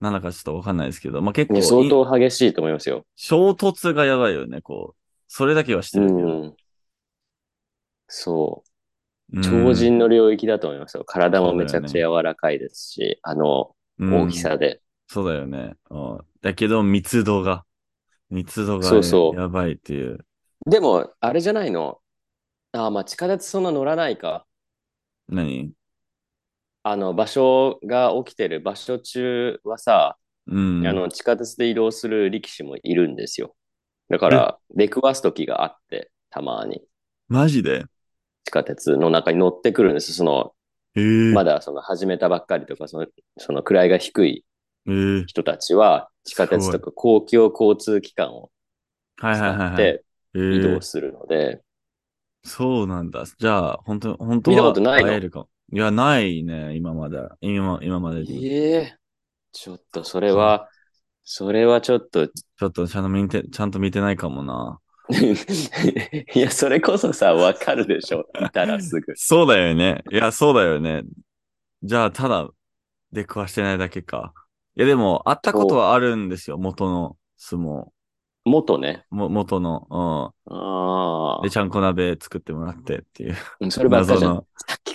なのかちょっとわかんないですけど、まあ結構ね、相当激しいと思いますよ。衝突がやばいよね、こう。それだけはしてうるけど。ん。そうう。ん超人の領域だと思いますよ。体もめちゃくちゃ柔らかいですし、あのうん大きさで。そうだよね。うんだけど、密度が、密度がそうそうやばいっていう。でも、あれじゃないの？ああ、まあ地下鉄そんな乗らないか。何？あの、場所が起きてる場所中はさ、うん。あの、地下鉄で移動する力士もいるんですよ。だから、出くわす時があって、たまに。マジで？地下鉄の中に乗ってくるんです。その、ええまだその始めたばっかりとか、その、その位が低いええ人たちは、地下鉄とか公共交通機関を。使ってええ移動するので、そうなんだ。じゃあ、本当本当見たはことないの？会えるかも。いや、ないね、今まで。今、今までに。ええちょっとそれは、それはちょっと、ちょっとちゃんと見て、ちゃんと見てないかもな。いや、それこそさ、わかるでしょ。いたらすぐ。そうだよね。いや、そうだよね。じゃあ、ただ、出くわしてないだけか。いや、でも、会ったことはあるんですよ。元の相撲。元ね。も、元の。あうん。で、ちゃんこ鍋作ってもらってっていう。あ、そればっかじゃん。の。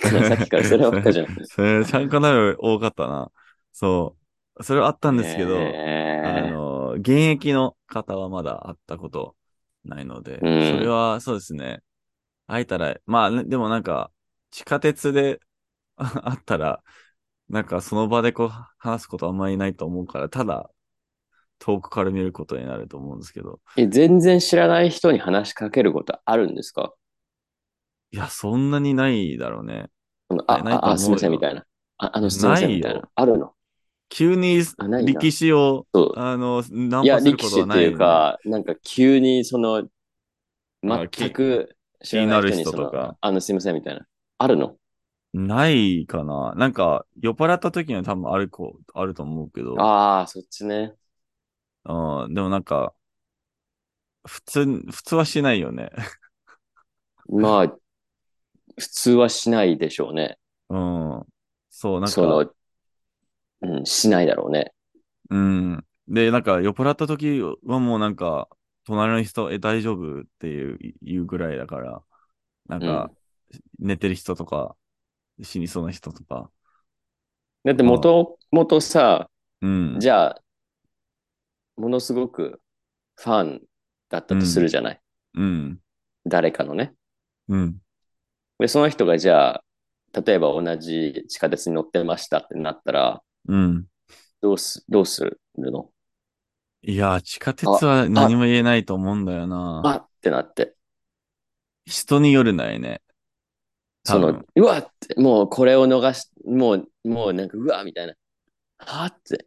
さっきから さっきからそればっかじゃん。それ、ちゃんこ鍋多かったな。そう。それはあったんですけど、あえの、現役の方はまだ会ったことないので、うんそれはそうですね。会えたら、まあ、ねでもなんか、地下鉄で 会ったら、なんかその場でこう話すことあんまりないと思うから、ただ遠くから見ることになると思うんですけど、え全然知らない人に話しかけることあるんですか？いや、そんなにないだろうね。そのあないと思うよあ、あ、すみませんみたいな。あ、あの、すみませんみたいないな。あるの？急にあないんだ力士を、そうあの、ナンいや、パする力士ってい、いうか、なんか急にその、あき全く知らない人に気になる人とか、あの、すみませんみたいな。あるの？ないかな。なんか、酔っ払った時には多分ある子、あると思うけど、ああ、そっちね。うん、でもなんか、普通、普通はしないよね。まあ、普通はしないでしょうね。うん。そう、なんそのか、、うん、しないだろうね。うん。で、なんか、酔っ払った時はもうなんか、隣の人、え、大丈夫っていう、言うぐらいだから、なんか、寝てる人とか、死にそうな人とか、だって元々さ、うん。じゃあ、ものすごくファンだったとするじゃない。うん。誰かのね。うん。で、その人がじゃあ、例えば同じ地下鉄に乗ってましたってなったら、うん。どうす、どうするの？いや、地下鉄は何も言えないと思うんだよな。あってなって。人によるないね。そのうわって、もうこれを逃し、もう、もうなんか、うわみたいな。はって。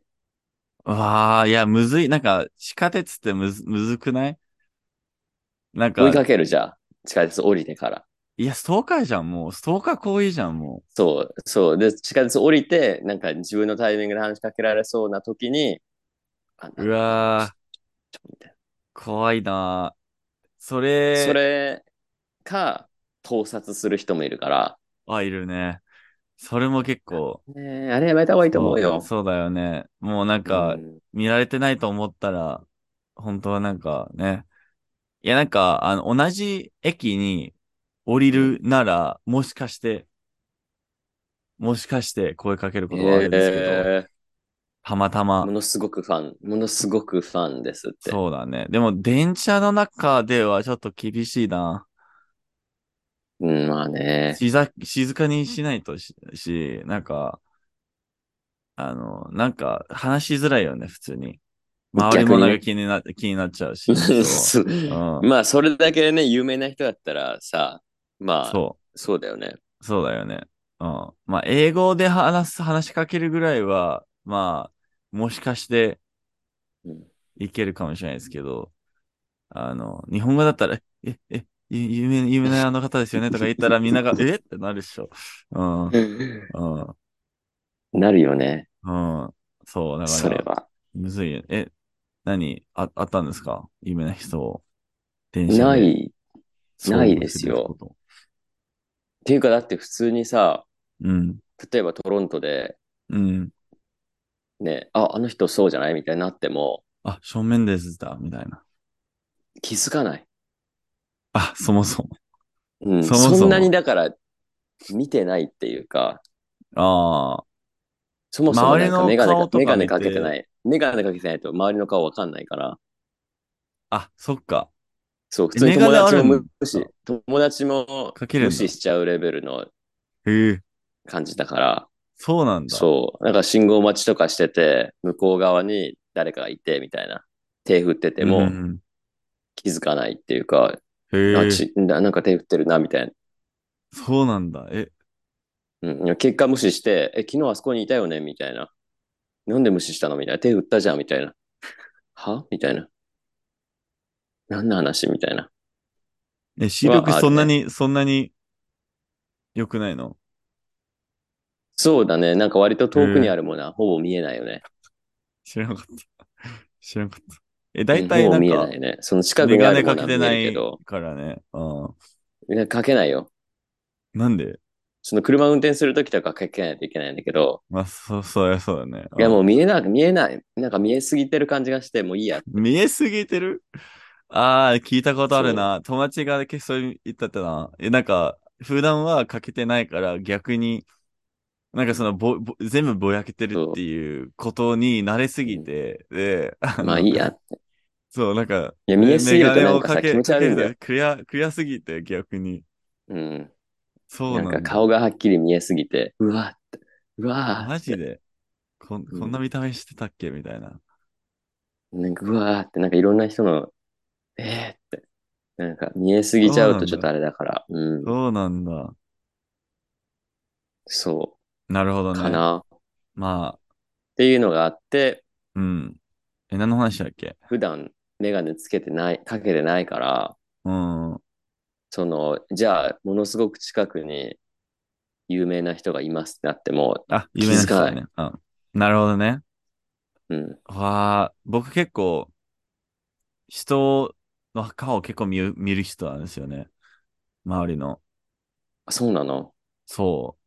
わあ、いや、むずい。なんか、地下鉄ってむず、むずくない？なんか追い、かけるじゃん。地下鉄降りてから。いや、ストーカーじゃん、もう。ストーカー行為じゃん、もそう、そう。で、地下鉄降りて、なんか自分のタイミングで話しかけられそうな時に、あう。うわー、ちょみたい怖いなそなれ、それか、盗撮する人もいるから、あ、いるね。それも結構、ねえあれやめた方がいいと思うよ。そうそうだよね。もうなんかう、ん見られてないと思ったら、本当はなんかね。いや、なんか、あの、同じ駅に降りるなら、もしかして、もしかして声かけることはあるんですけど、えたまたまーも。のすごくファン、ものすごくファンですって。そうだね。でも、電車の中ではちょっと厳しいな。うん、まあね。静静かにしないとし、しなんか、あの、なんか話しづらいよね、普通に。周りもなんか気にな気になっちゃうし。そうそううんまあ、それだけね、有名な人だったらさ、まあ、そそうだよね。う、そうだよね。うん。まあ、英語で話す、話しかけるぐらいは、まあ、もしかしてうんいけるかもしれないですけど、あの、日本語だったら、え、え、ゆ有名、有名なあの方ですよね？とか言ったらみんなが、え？ってなるっしょ。うん。うん。なるよね。うん。そう、だから、それは。むずいよ。え、何？あ、あったんですか？有名な人を。電車でない。ないですよていうか、だって普通にさ、うん。例えばトロントで、うん。ね、あ、あの人そうじゃないみたいになっても、あ、正面ですだ、みたいな。気づかない。あ、そもそも。うん。そもそもそんなにだから、見てないっていうか、ああ、そもそもなんか周りメガネかメガネかけてない。メガネかけてないと周りの顔わかんないから。あ、そっか。そう、普通に友達も無視、友達も無視しちゃうレベルの感じだから、そうなんだ。そう、なんか信号待ちとかしてて、向こう側に誰かがいてみたいな、手振っててうもん気づかないっていうか、へえ、あちななんか手振ってるなみたいな。そうなんだ。え、うん、結果無視して、え、昨日あそこにいたよねみたいな。なんで無視したのみたいな。手振ったじゃんみたいな。は？みたいな。何の話みたいな。え、視力そんなに、そんなに良くないの？そうだね。なんか割と遠くにあるものはほぼ見えないよね。知らなかった。知らなかった。え、大体なんか、見えないね。その近くにあネかけてなるものは見えるけいど、からね。ういやかけないよ。ん。なんで？その車運転するときとかかけないといけないんだけど、まあ、そう、そうや、そうだね。いやもうう見えな、見えない。なんか見えすぎてる感じがして、もういいや。ん見えすぎてる？ああ、聞いたことあるな。友達が結構言ったってな。え、なんか、普段はかけてないから逆に、なんかそのぼ、ぼ全部ぼやけてるっていうことに慣れすぎて、で、まあいいや。そう、なんか、いや見えすぎるとなんかさをかけ気持ち悪いんだよクリア、クリアすぎて逆に。うん。そうなんだ。なんか顔がはっきり見えすぎて、うわって、うわマジでここんな見た目してたっけ？みたいな。なんかうわーって、なんかいろんな人の、えーって、なんか見えすぎちゃうとちょっとあれだから、うん。そうなんだ。そなるほどう、ね。かな。っまあ、ていうのがあって、うん。え、何の話だっけ？普段メガネつけてない、かけてないから、うん。その、じゃあ、ものすごく近くに有名な人がいますってなっても、あ、有名な人ね。うん。なるほどね。うん。わあ、僕結構、人の顔を結構見る見る人なんですよね。周りの。あそうなの？そ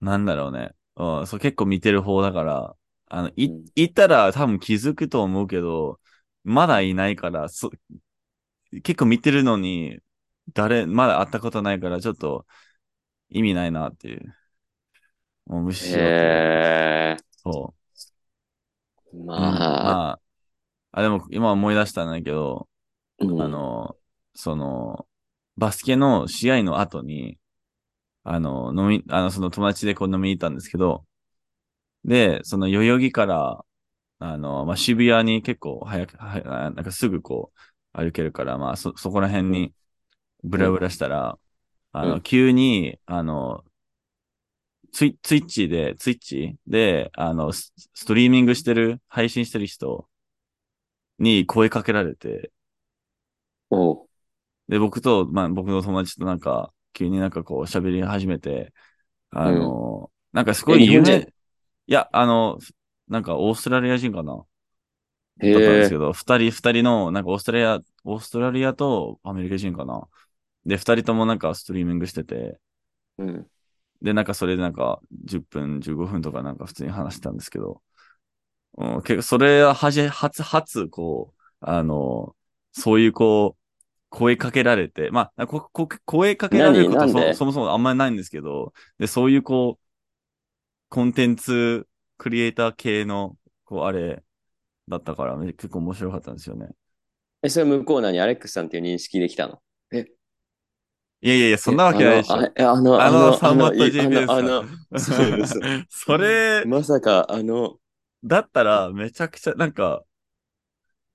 う。なんだろうね。うん、そう結構見てる方だから、あの、い、うんいたら多分気づくと思うけど、まだいないから、そ、結構見てるのに、誰、まだ会ったことないから、ちょっと意味ないなっていう。もう無視しようっていう。へえ。そう。うん、まあ、まあ、あ、でも今思い出したんだけど、うんあの、その、バスケの試合の後に、あの、飲み、あの、その友達でこう飲みに行ったんですけど、で、その代々木から、あの、まあ、渋谷に結構早く、はやなんかすぐこう歩けるから、まあ、そ、そこら辺にブラブラしたら、あの、うん。急に、あの、ツイツイッチで、ツイッチで、あの、スストリーミングしてる、配信してる人に声かけられて、おう。で、僕と、まあ、僕の友達となんか、急になんかこう喋り始めて、あの、なんかすごい有名、いや、あの、なんかオーストラリア人かな？だったんですけ。ど、二人、二人の、なんかオーストラリア、オーストラリアとアメリカ人かな？で、二人ともなんかストリーミングしてて、うん。で、なんかそれでなんか10分、15分とかなんか普通に話したんですけど、うん、結構それははじ、初、初、こう、あの、そういうこう、声かけられて、まあ、ここ声かけられることそそもそもあんまりないんですけど、で、そういうこう、コンテンツクリエイター系の、こう、あれ、だったから、め結構面白かったんですよね。え、それ向こう何？アレックスさんっていう認識できたの？え、いやいやいや、そんなわけないでしょ。あの、あの、あの、あの、サンバットあ GPS の、あの、それ、まさか、あの、だったら、めちゃくちゃ、なんか、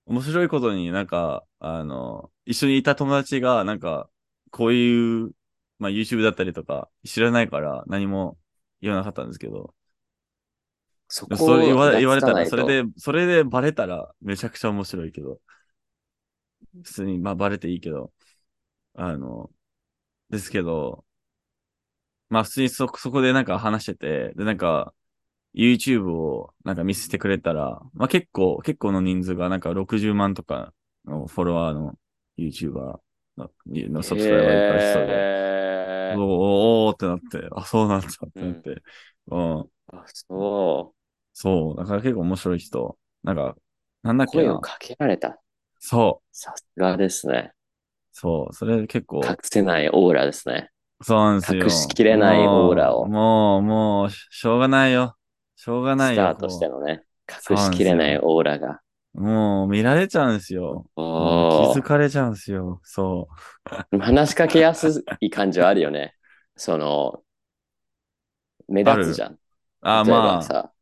面白いことになんか、あの、一緒にいた友達が、なんか、こういう、まあ YouTube だったりとか、知らないから何も言わなかったんですけど、そこそれ言わが言われたら、それで、それでバレたらめちゃくちゃ面白いけど。普通に、まあ、バレていいけど、あの、ですけど、まあ、普通にそ、そこでなんか話してて、で、なんか、YouTube をなんか見せてくれたら、まあ結構、結構の人数がなんか60万とかのフォロワーの YouTuber ののサブスクライバーいっぱい人で、へーおーおーってなって、あ、そうなんだってなって、うん、あ、そうそう、だから結構面白い人、なんか、なんだ。っけな、声をかけられた。そう、さすがですね。そう、それ結構、隠せないオーラですね。そうなんですよ。隠しきれないオーラをもう、もう、しょうがないよ。しょうがないよ。スターとしてのね、隠しきれないオーラが。うもう、見られちゃうんですよ。気づかれちゃうんですよ。そ話しかけやすい感じはあるよね。その、目立つじゃん。う。あ、例えまあ、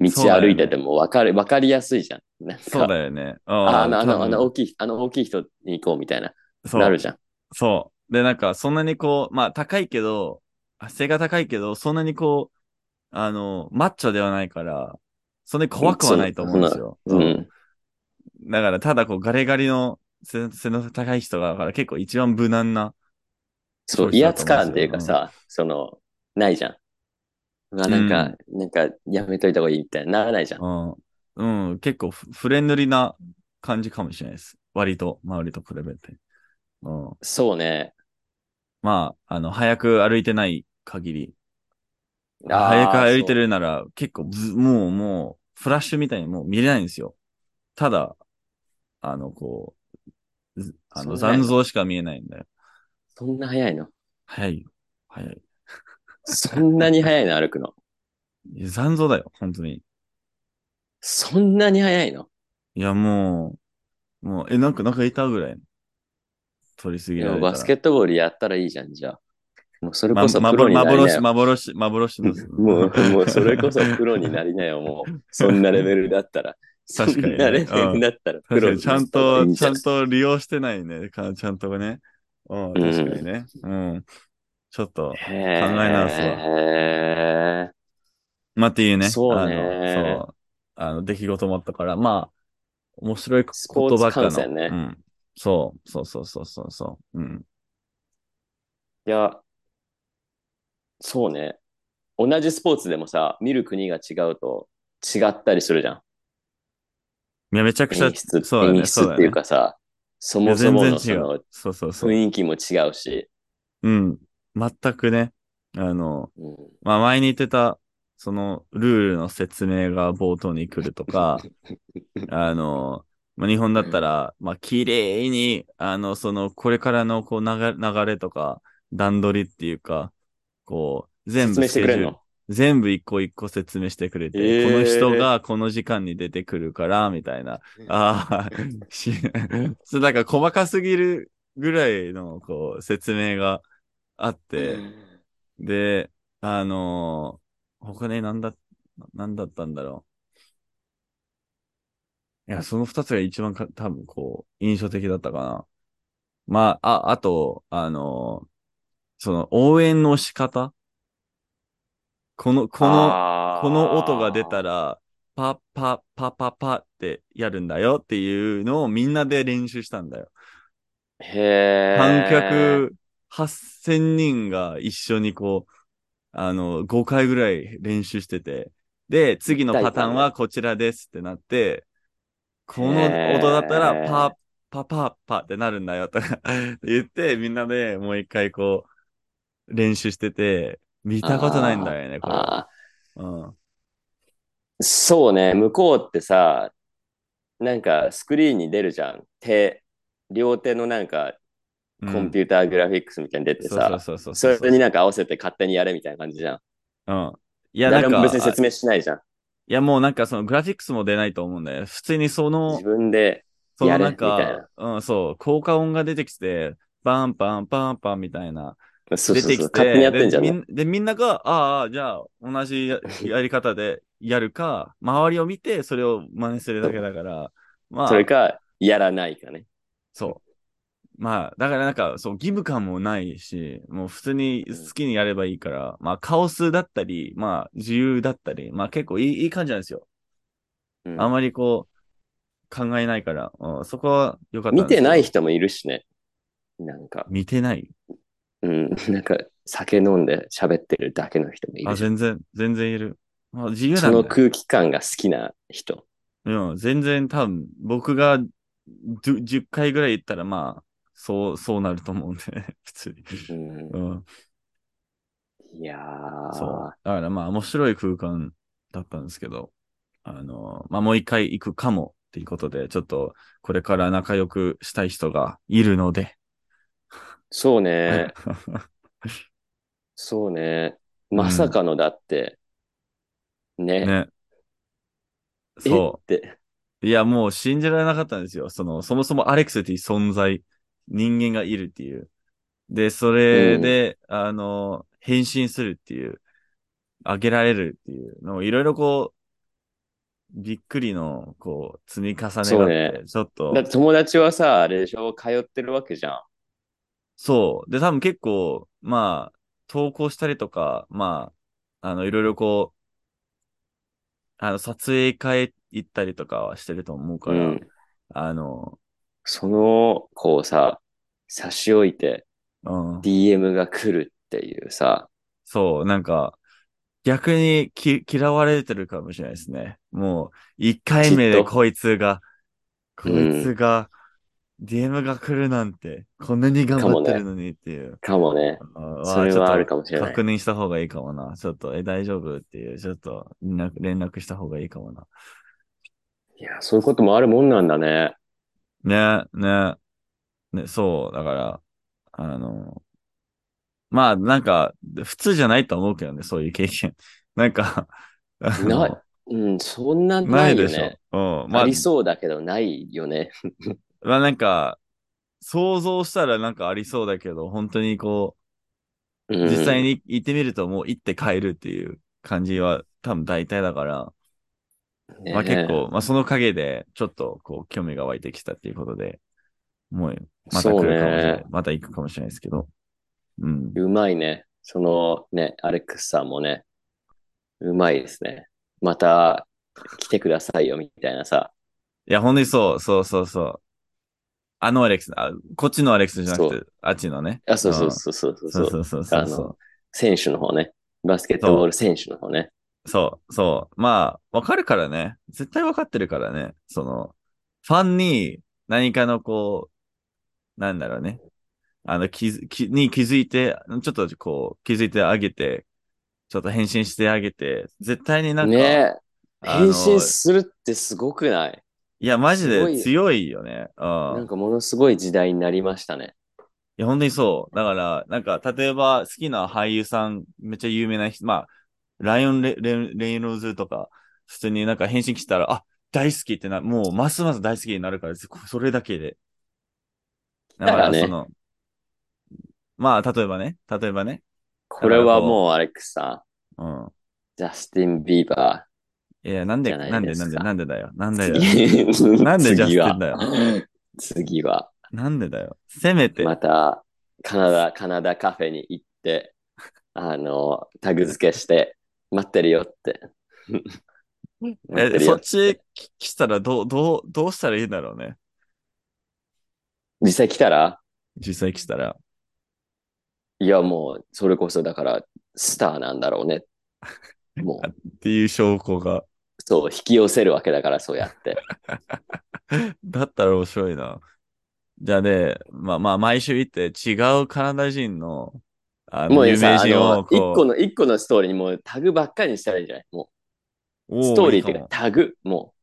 道歩いててもわかる、わかりやすいじゃん。なんかそうだよね。ああの、あの、あの大きい、あの大きい人に行こうみたいな、そうなるじゃん。そう。で、なんか、そんなにこう、まあ、高いけど、背が高いけど、そんなにこう、あの、マッチョではないから、そんなに怖くはないと思うんですよ。う。そうんだから、ただこう、ガリガリの背背の高い人が、だから結構一番無難な。そう、威圧感っていうかさ、その、ないじゃん。うわなんか、なんか、やめといた方がいいみたいにならないじゃん。うん。うん、結構フフレンドリーな感じかもしれないです。割と、周りと比べて。うん。そうね。まあ、あの、早く歩いてない限り、早く歩いてるなら、結構ず、もう、もう、フラッシュみたいにもう見れないんですよ。ただ、あの、こう、ずあの、残像しか見えないんだよ。そんな早いの？早いよ。早い。そんなに早いの？歩くの 残像だよ、本当に。そんなに早いの？いや、もう、もう、え、なんか、なんかいたぐらい。取りすぎバスケットボールやったらいいじゃん、じゃあ。もうそれまこそまプロになりな幻、よ。幻、幻の。もう、もうそれこそプロになりなよ、もう。そんなレベルだったら。確かにねなレベルだったらちゃんと、ちゃんと利用してないね。かちゃんとね。うん、確かにね。うん。ちょっと、考え直すわへまあ、っていうね。そうねあの、そう。あの、出来事もあったから、まあ、面白いこスポーツとばっかの。観戦ねうん。そう、そうそうそうそうそう。うん。いや、そうね。同じスポーツでもさ、見る国が違うと違ったりするじゃん。いや、めちゃくちゃ、演出、そうだね。演出っていうかさ、そもそそうだね、ものそのう。そうそうそう。雰囲気も違うし。うん。全くね、あの、うんまあ前に言ってた、そのルールの説明が冒頭に来るとか、あの、まあ日本だったら、まあ綺麗に、あの、その、これからのこう流れ流れとか、段取りっていうか、こう、全部説明してくれるの？全部一個一個説明してくれて、えーこの人がこの時間に出てくるから、みたいな。ああ、し、そう、だから細かすぎるぐらいの、こう、説明があって、で、あのー他ね、なんだ、なんだったんだろう。いや、その二つが一番か、多分こう、印象的だったかな。まあ、あ、あと、あのーその、応援の仕方この、この、この音が出たら、ら、パッパッパッパッパってやるんだよっていうのをみんなで練習したんだよ。へー。観客8000人が一緒にこう、あの、5回ぐらい練習してて、で、次のパターンはこちらですってなって、この音だったらパー、パパッパってなるんだよとか 言って、みんなでもう一回こう、練習してて、見たことないんだよね、これ。あうん。ーそうね、向こうってさ、なんかスクリーンに出るじゃん。手、両手のなんかうんコンピューターグラフィックスみたいに出てさ、それになんか合わせて勝手にやれみたいな感じじゃん。うん。いや、なんか、別に説明しないじゃん。いや、もうなんかそのグラフィックスも出ないと思うんだよ。普通にその自、分で、そのなんか、うん、そう、効果音が出てきて、パンパンパンパンみたいな。そうそうそう、出てきて、勝手にやってんじゃ。みんで、みんなが、ああ、じゃあ、同じや やり方でやるか、周りを見て、それを真似するだけだから、まあ、それか、やらないかね。そう。まあ、だからなんか、そう、義務感もないし、もう普通に好きにやればいいから、まあ、カオスだったり、まあ、自由だったり、まあ結構いいいい感じなんですよ。うんあまりこ考えないから、うん、そこは良かったんですけど見てない人もいるしね。なんか、見てないうん、なんか酒飲んで喋ってるだけの人もいあ、るし。全然、全然いる。あ自由そなんだよ。の空気感が好きな人。うん、全然多分、僕が10 10回ぐらい言ったら、まあ、そう、そうなると思うんで、普通に。うん、うん、いやそうー。。だからまあ、面白い空間だったんですけど、あの、まあ、もう一回行くかもっていうことで、ちょっと、これから仲良くしたい人がいるので、そうね。そうね。まさかのだって、ね。ね。え？そって。う。いや、もう信じられなかったんですよ。その、そもそもアレックスっていう存在、人間がいるっていう。で、それで、あの、変身するっていう、あげられるっていうのをいろいろこう、びっくりの、こう、積み重ねがあって、ねちょっとだっ、て友達はさ、あれでしょ？通ってるわけじゃん。そう。で、多分結構、まあ、投稿したりとか、まあ、あの、いろいろこう、あの、撮影会行ったりとかはしてると思うから、うん。あの、その子をさ、差し置いてうん。DM が来るっていうさ、そう、なんか、逆にき嫌われてるかもしれないですね。もう、一回目でこいつが、こうんいつが、DM が来るなんて、こんなに頑張ってるのにっていう。かもね。あそれはあるかももしれない確認した方がいいかもな。ちょっと、え、大丈夫っていう、ちょっと連絡、連絡した方がいいかもな。いや、そういうこともあるもんなんだね。ね、ね、ね、そう、だから、あの、まあ、なんか、普通じゃないと思うけどね、そういう経験。なんか、ないうん、そんななないいよでしょ。ね。うん。まああり、そうだけどないよね。まあなんか、想像したらなんかありそうだけど、本当にこう、うん実際に行ってみるともう行って帰るっていう感じは多分大体だから、ねまあ結構、まあその陰でちょっとこう興味が湧いてきたっていうことで、もうまた来るかもしれない。ねまた行くかもしれないですけど。うん。うまいね。そのね、アレックスさんもね、うまいですね。また来てくださいよみたいなさ。いや、ほんとにそう、そうそうそう。あのアレックスあ、こっちのアレックスじゃなくて、あっちのね。あ、そうそうそうそうそう。そうそうそう、選手の方ね。バスケットボール選手の方ね。そう、そう。まあ、わかるからね。絶対わかってるからね。その、ファンに何かのこう、なんだろうね。あの、気づ、気、に気づいて、ちょっとこう、気づいてあげて、ちょっと変身してあげて、絶対になんか。ね変身するってすごくない？いや、マジで強いよね。うん。なんかものすごい時代になりましたね。いや、本当にそう。だから、なんか、例えば好きな俳優さん、めっちゃ有名な人、まあ、ライオンレ・レレイノーズとか、普通になんか返信来たら、あ、大好きってな、もう、ますます大好きになるから、それだけで。だから、ねその、まあ、例えばね、例えばね、これはもうアレックスさん、うん。ジャスティン・ビーバいや、なんで、じゃないなんで、ですかなんで、なんでだよ。なんー。でだよ。次なんでジャステ次はィンだよ。次は、なんでだよ。せめて、また、カナダ、カナダカフェに行って、あの、タグ付けして、待ってるよって。待ってえ、るよそっち来たらどう、どう、どうしたらいいんだろうね。実際来たら？実際来たら。いや、もう、それこそだから、スターなんだろうね。もう、っていう証拠が。そう、引き寄せるわけだから、そうやって。だったら面白いな。じゃあね、まあまあ、毎週行って違うカナダ人の、あの、有名人をの、一個の、一個のストーリーにもうタグばっかりにしたらいいんじゃないもう、ストーリーっていうかタグ、もう。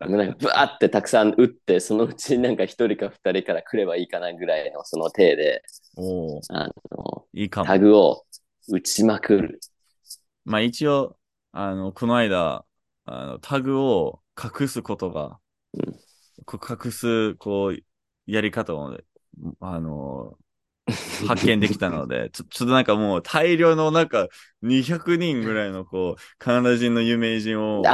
なんか、ブワーってたくさん打って、そのうちなんか一人か二人から来ればいいかなぐらいのその手で、あの、いいかもタ。グを打ちまくる。まあ一応、あの、この間、あの、タグを隠すことが、うんこう隠す、こう、やり方を、あの、発見できたので、ちょ、ちょっとなんかもう大量のなんか200人ぐらいのこう、カナダ人の有名人を。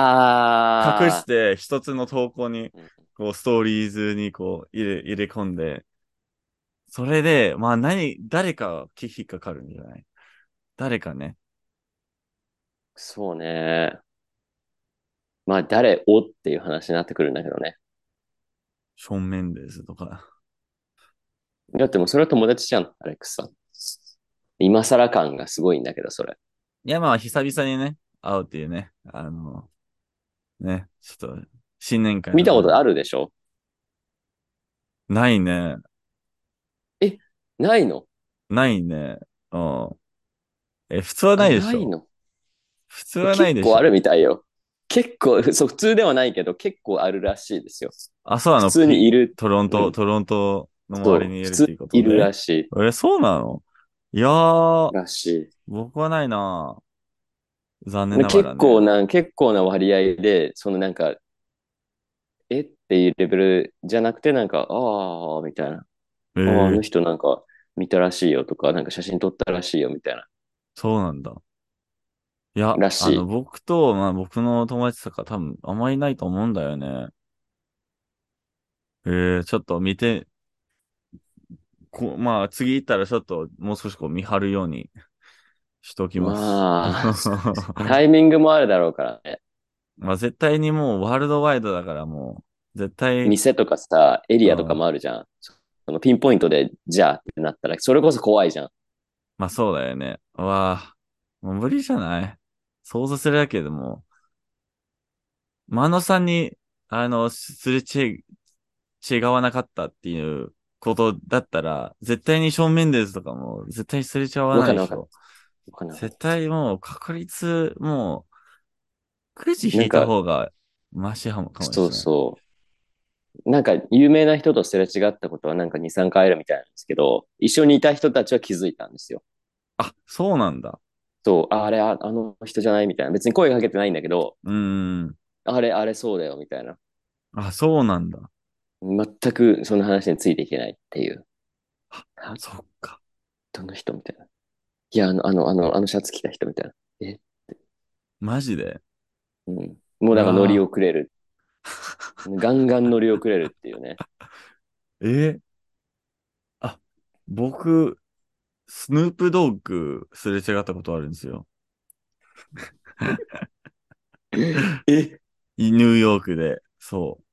隠して一つの投稿にうん、こう、ストーリーズにこう、入れ、入れ込んで、それで、まあ何、誰か引っかかるんじゃない？誰かね。そうね。まあ誰をっていう話になってくるんだけどね。ショーン・メンデスとか。だってもうそれは友達じゃん、アレックスさん。今更感がすごいんだけど、それ。いや、まあ、久々にね、会うっていうね、あの、ね、ちょっと、新年会。見たことあるるでしょ？ないね。ないの？ないね。うん。え、普通はないでしょないの？普通はないでしょ結構あるみたいよ。結構、そう、普通ではないけど、結構あるらしいですよ。あ、そうなの？普通にいる。トロント、うんトロントの周りにいるっていうことで。いるらしい。え、そうなの？いやー、らし僕はないな残い。念ながらね。結構な、結構な割合で、そのなんか、えっていうレベルじゃなくて、なんか、ああ、みたいな。えああ、あのー、人なんか見たらしいよとか、なんか写真撮ったらしいよみたいな。そうなんだ。いや、らしいあの、僕と、まあ僕の友達とか多分あんまりいないと思うんだよね。えー、ちょっと見て、こまあ次行ったらちょっともう少しこう見張るようにしときます。ま タイミングもあるだろうからね。まあ絶対にもうワールドワイドだからもう、絶対、店とかさ、エリアとかもあるじゃん。そのピンポイントで、じゃあってなったら、それこそ怖いじゃん。まあそうだよね。うわあ、もう無理じゃない想像するだけでも、真野さんに、あの、すれ違い、違わなかったっていうことだったら、絶対に正面ですとかも、絶対すれ違わないでしょ。絶対もう確率、もう、くじ引いた方がマシかもしれない。そうそう。なんか、有名な人とすれ違ったことはなんか2、3回あるみたいなんですけど、一緒にいた人たちは気づいたんですよ。あ、そうなんだ。そう、ああれあ、あの人じゃないみたいな。別に声かけてないんだけど、うーん。あれ、あれそうだよみたいな。あ、そうなんだ。全くその話についていけないっていう。ああそっか。どの人みたいな。いや、あの、あの、あの、あのシャツ着た人みたいな。マジで？うん。もうなんか乗り遅れる。ガンガン乗り遅れるっていうね。え？あ、僕、スヌープドッグすれ違ったことあるんですよ。え？ニューヨークで。そう。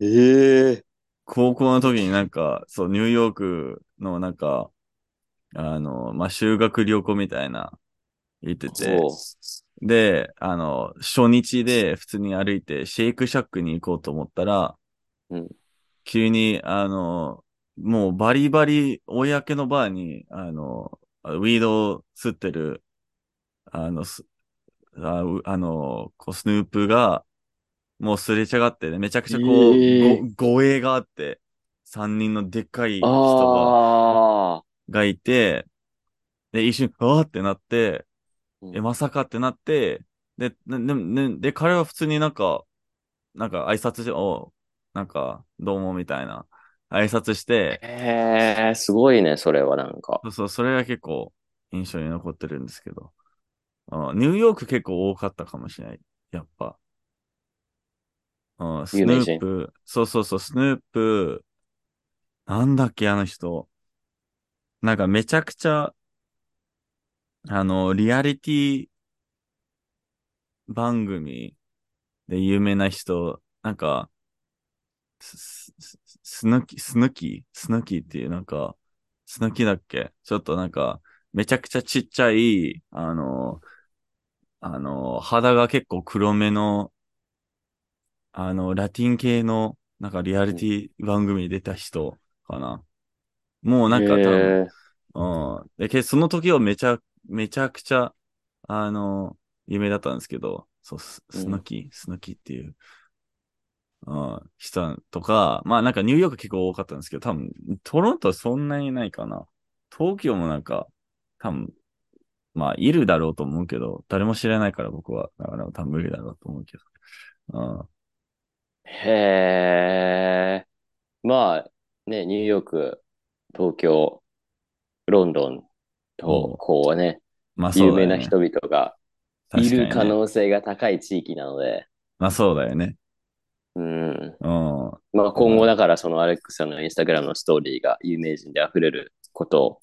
ええ高校の時になんか、そう、ニューヨークのなんか、あの、まあ、修学旅行みたいな、行ってて、そう。で、あの、初日で普通に歩いて、シェイクシャックに行こうと思ったら、うん急に、あの、もうバリバリ、公のバーに、あの、ウィードを吸ってる、あの、すあうあの、こうスヌープが、もうすれ違ってね、めちゃくちゃこう、えー。ご護衛があって、三人のでっかい人が。がいて、で、一瞬、あーってなって、うん。え、まさかってなって、で、で、で、でで彼は普通になんか、なんか挨拶して、おなんか、どうもみたいな、挨拶して、へえ、すごいね、それはなんか。そうそう、それが結構印象に残ってるんですけど。うんニューヨーク結構多かったかもしれない。やっぱ。うん、スヌープ、そうそうそう、スヌープ、なんだっけ、あの人。なんかめちゃくちゃ、あの、リアリティ番組で有名な人、なんか、ススススヌキ、スヌキスヌキっていうなんか、スヌキだっけ？ちょっとなんか、めちゃくちゃちっちゃい、あの、あの、肌が結構黒めの、あの、ラティン系の、なんかリアリティ番組に出た人かな。もうなんか多分、うん。で、けその時はめちゃ、めちゃくちゃ、あの、有名だったんですけど、そう、スうん。スヌキ、スヌキっていう、うん、人とか、まあなんかニューヨーク結構多かったんですけど、多分、トロントはそんなにないかな。東京もなんか、多分、まあ、いるだろうと思うけど、誰も知らないから僕は、だから多分無理だろうと思うけど。うん。へえ。まあ、ね、ニューヨーク、東京、ロンドンおとう、こうね、まあね。有名な人々がいる可能性が高い地域なので、まあそうだよね。うん。うん。まあ今後だからそのアレックスさんのインスタグラムのストーリーが有名人で溢れることを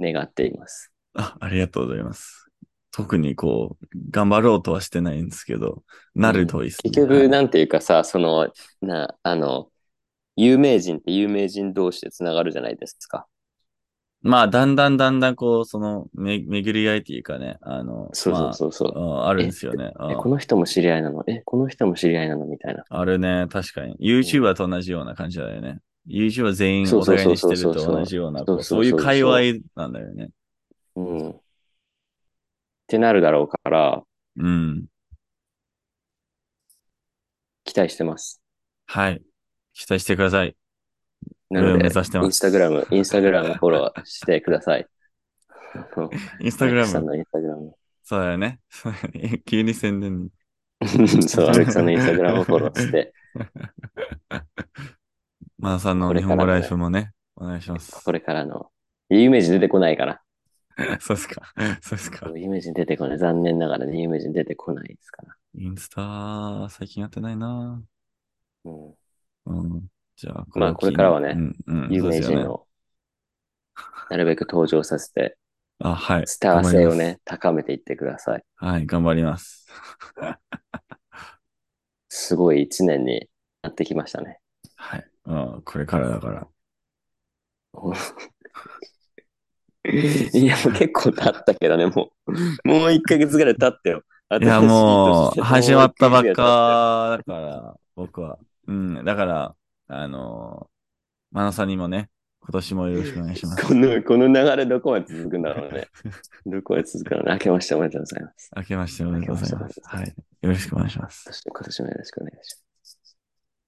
願っています。あ、ありがとうございます。特にこう、頑張ろうとはしてないんですけど、なるといいっすね。結局、はいなんていうかさ、その、な、あの、有名人って有名人同士でつながるじゃないですか。まあ、だんだんだんだんこう、その、め、巡り合いっていうかね、あの、そうそうそうそう。まあ、うんあるんですよね。この人も知り合いなの？え、この人も知り合いなの？みたいな。あるね、確かに。YouTuber と同じような感じだよね。YouTuber 全員お互いに知ってると同じような、そういう界隈なんだよね。うん。ってなるだろうから、うん。期待してます。はい。期待してください。なので、インスタグラム、インスタグラムフォローしてください。インスタグラム。さんのインスタグラム。そうだよね。急に宣伝に。そう、アレクさんのインスタグラムフォローして、マナさんの日本語ライフもね、お願いします。これからの、有名人出てこないから。そうですか。そうですか。有名人出てこない。残念ながらね、有名人出てこないですから。インスタ、最近やってないなうん、うん。じゃあ、まあこれからはねうん、うん、有名人を、なるべく登場させて、あ、はい。スター性をね、高めていってください。はい、頑張ります。すごい一年になってきましたね。はい。うん、これからだから。いや、もう結構経ったけどね、もう。もう1ヶ月ぐらい経ったよ。いや、もう、始まったばっかだから、僕は。うん、だから、あのー、マナさんにもね、今年もよろしくお願いします。この、この流れどこまで続くんだろうね。どこまで続くのね。明けましておめでとうございます。明けましておめでとうございます。はい。よろしくお願いします。今年もよろしくお願いします。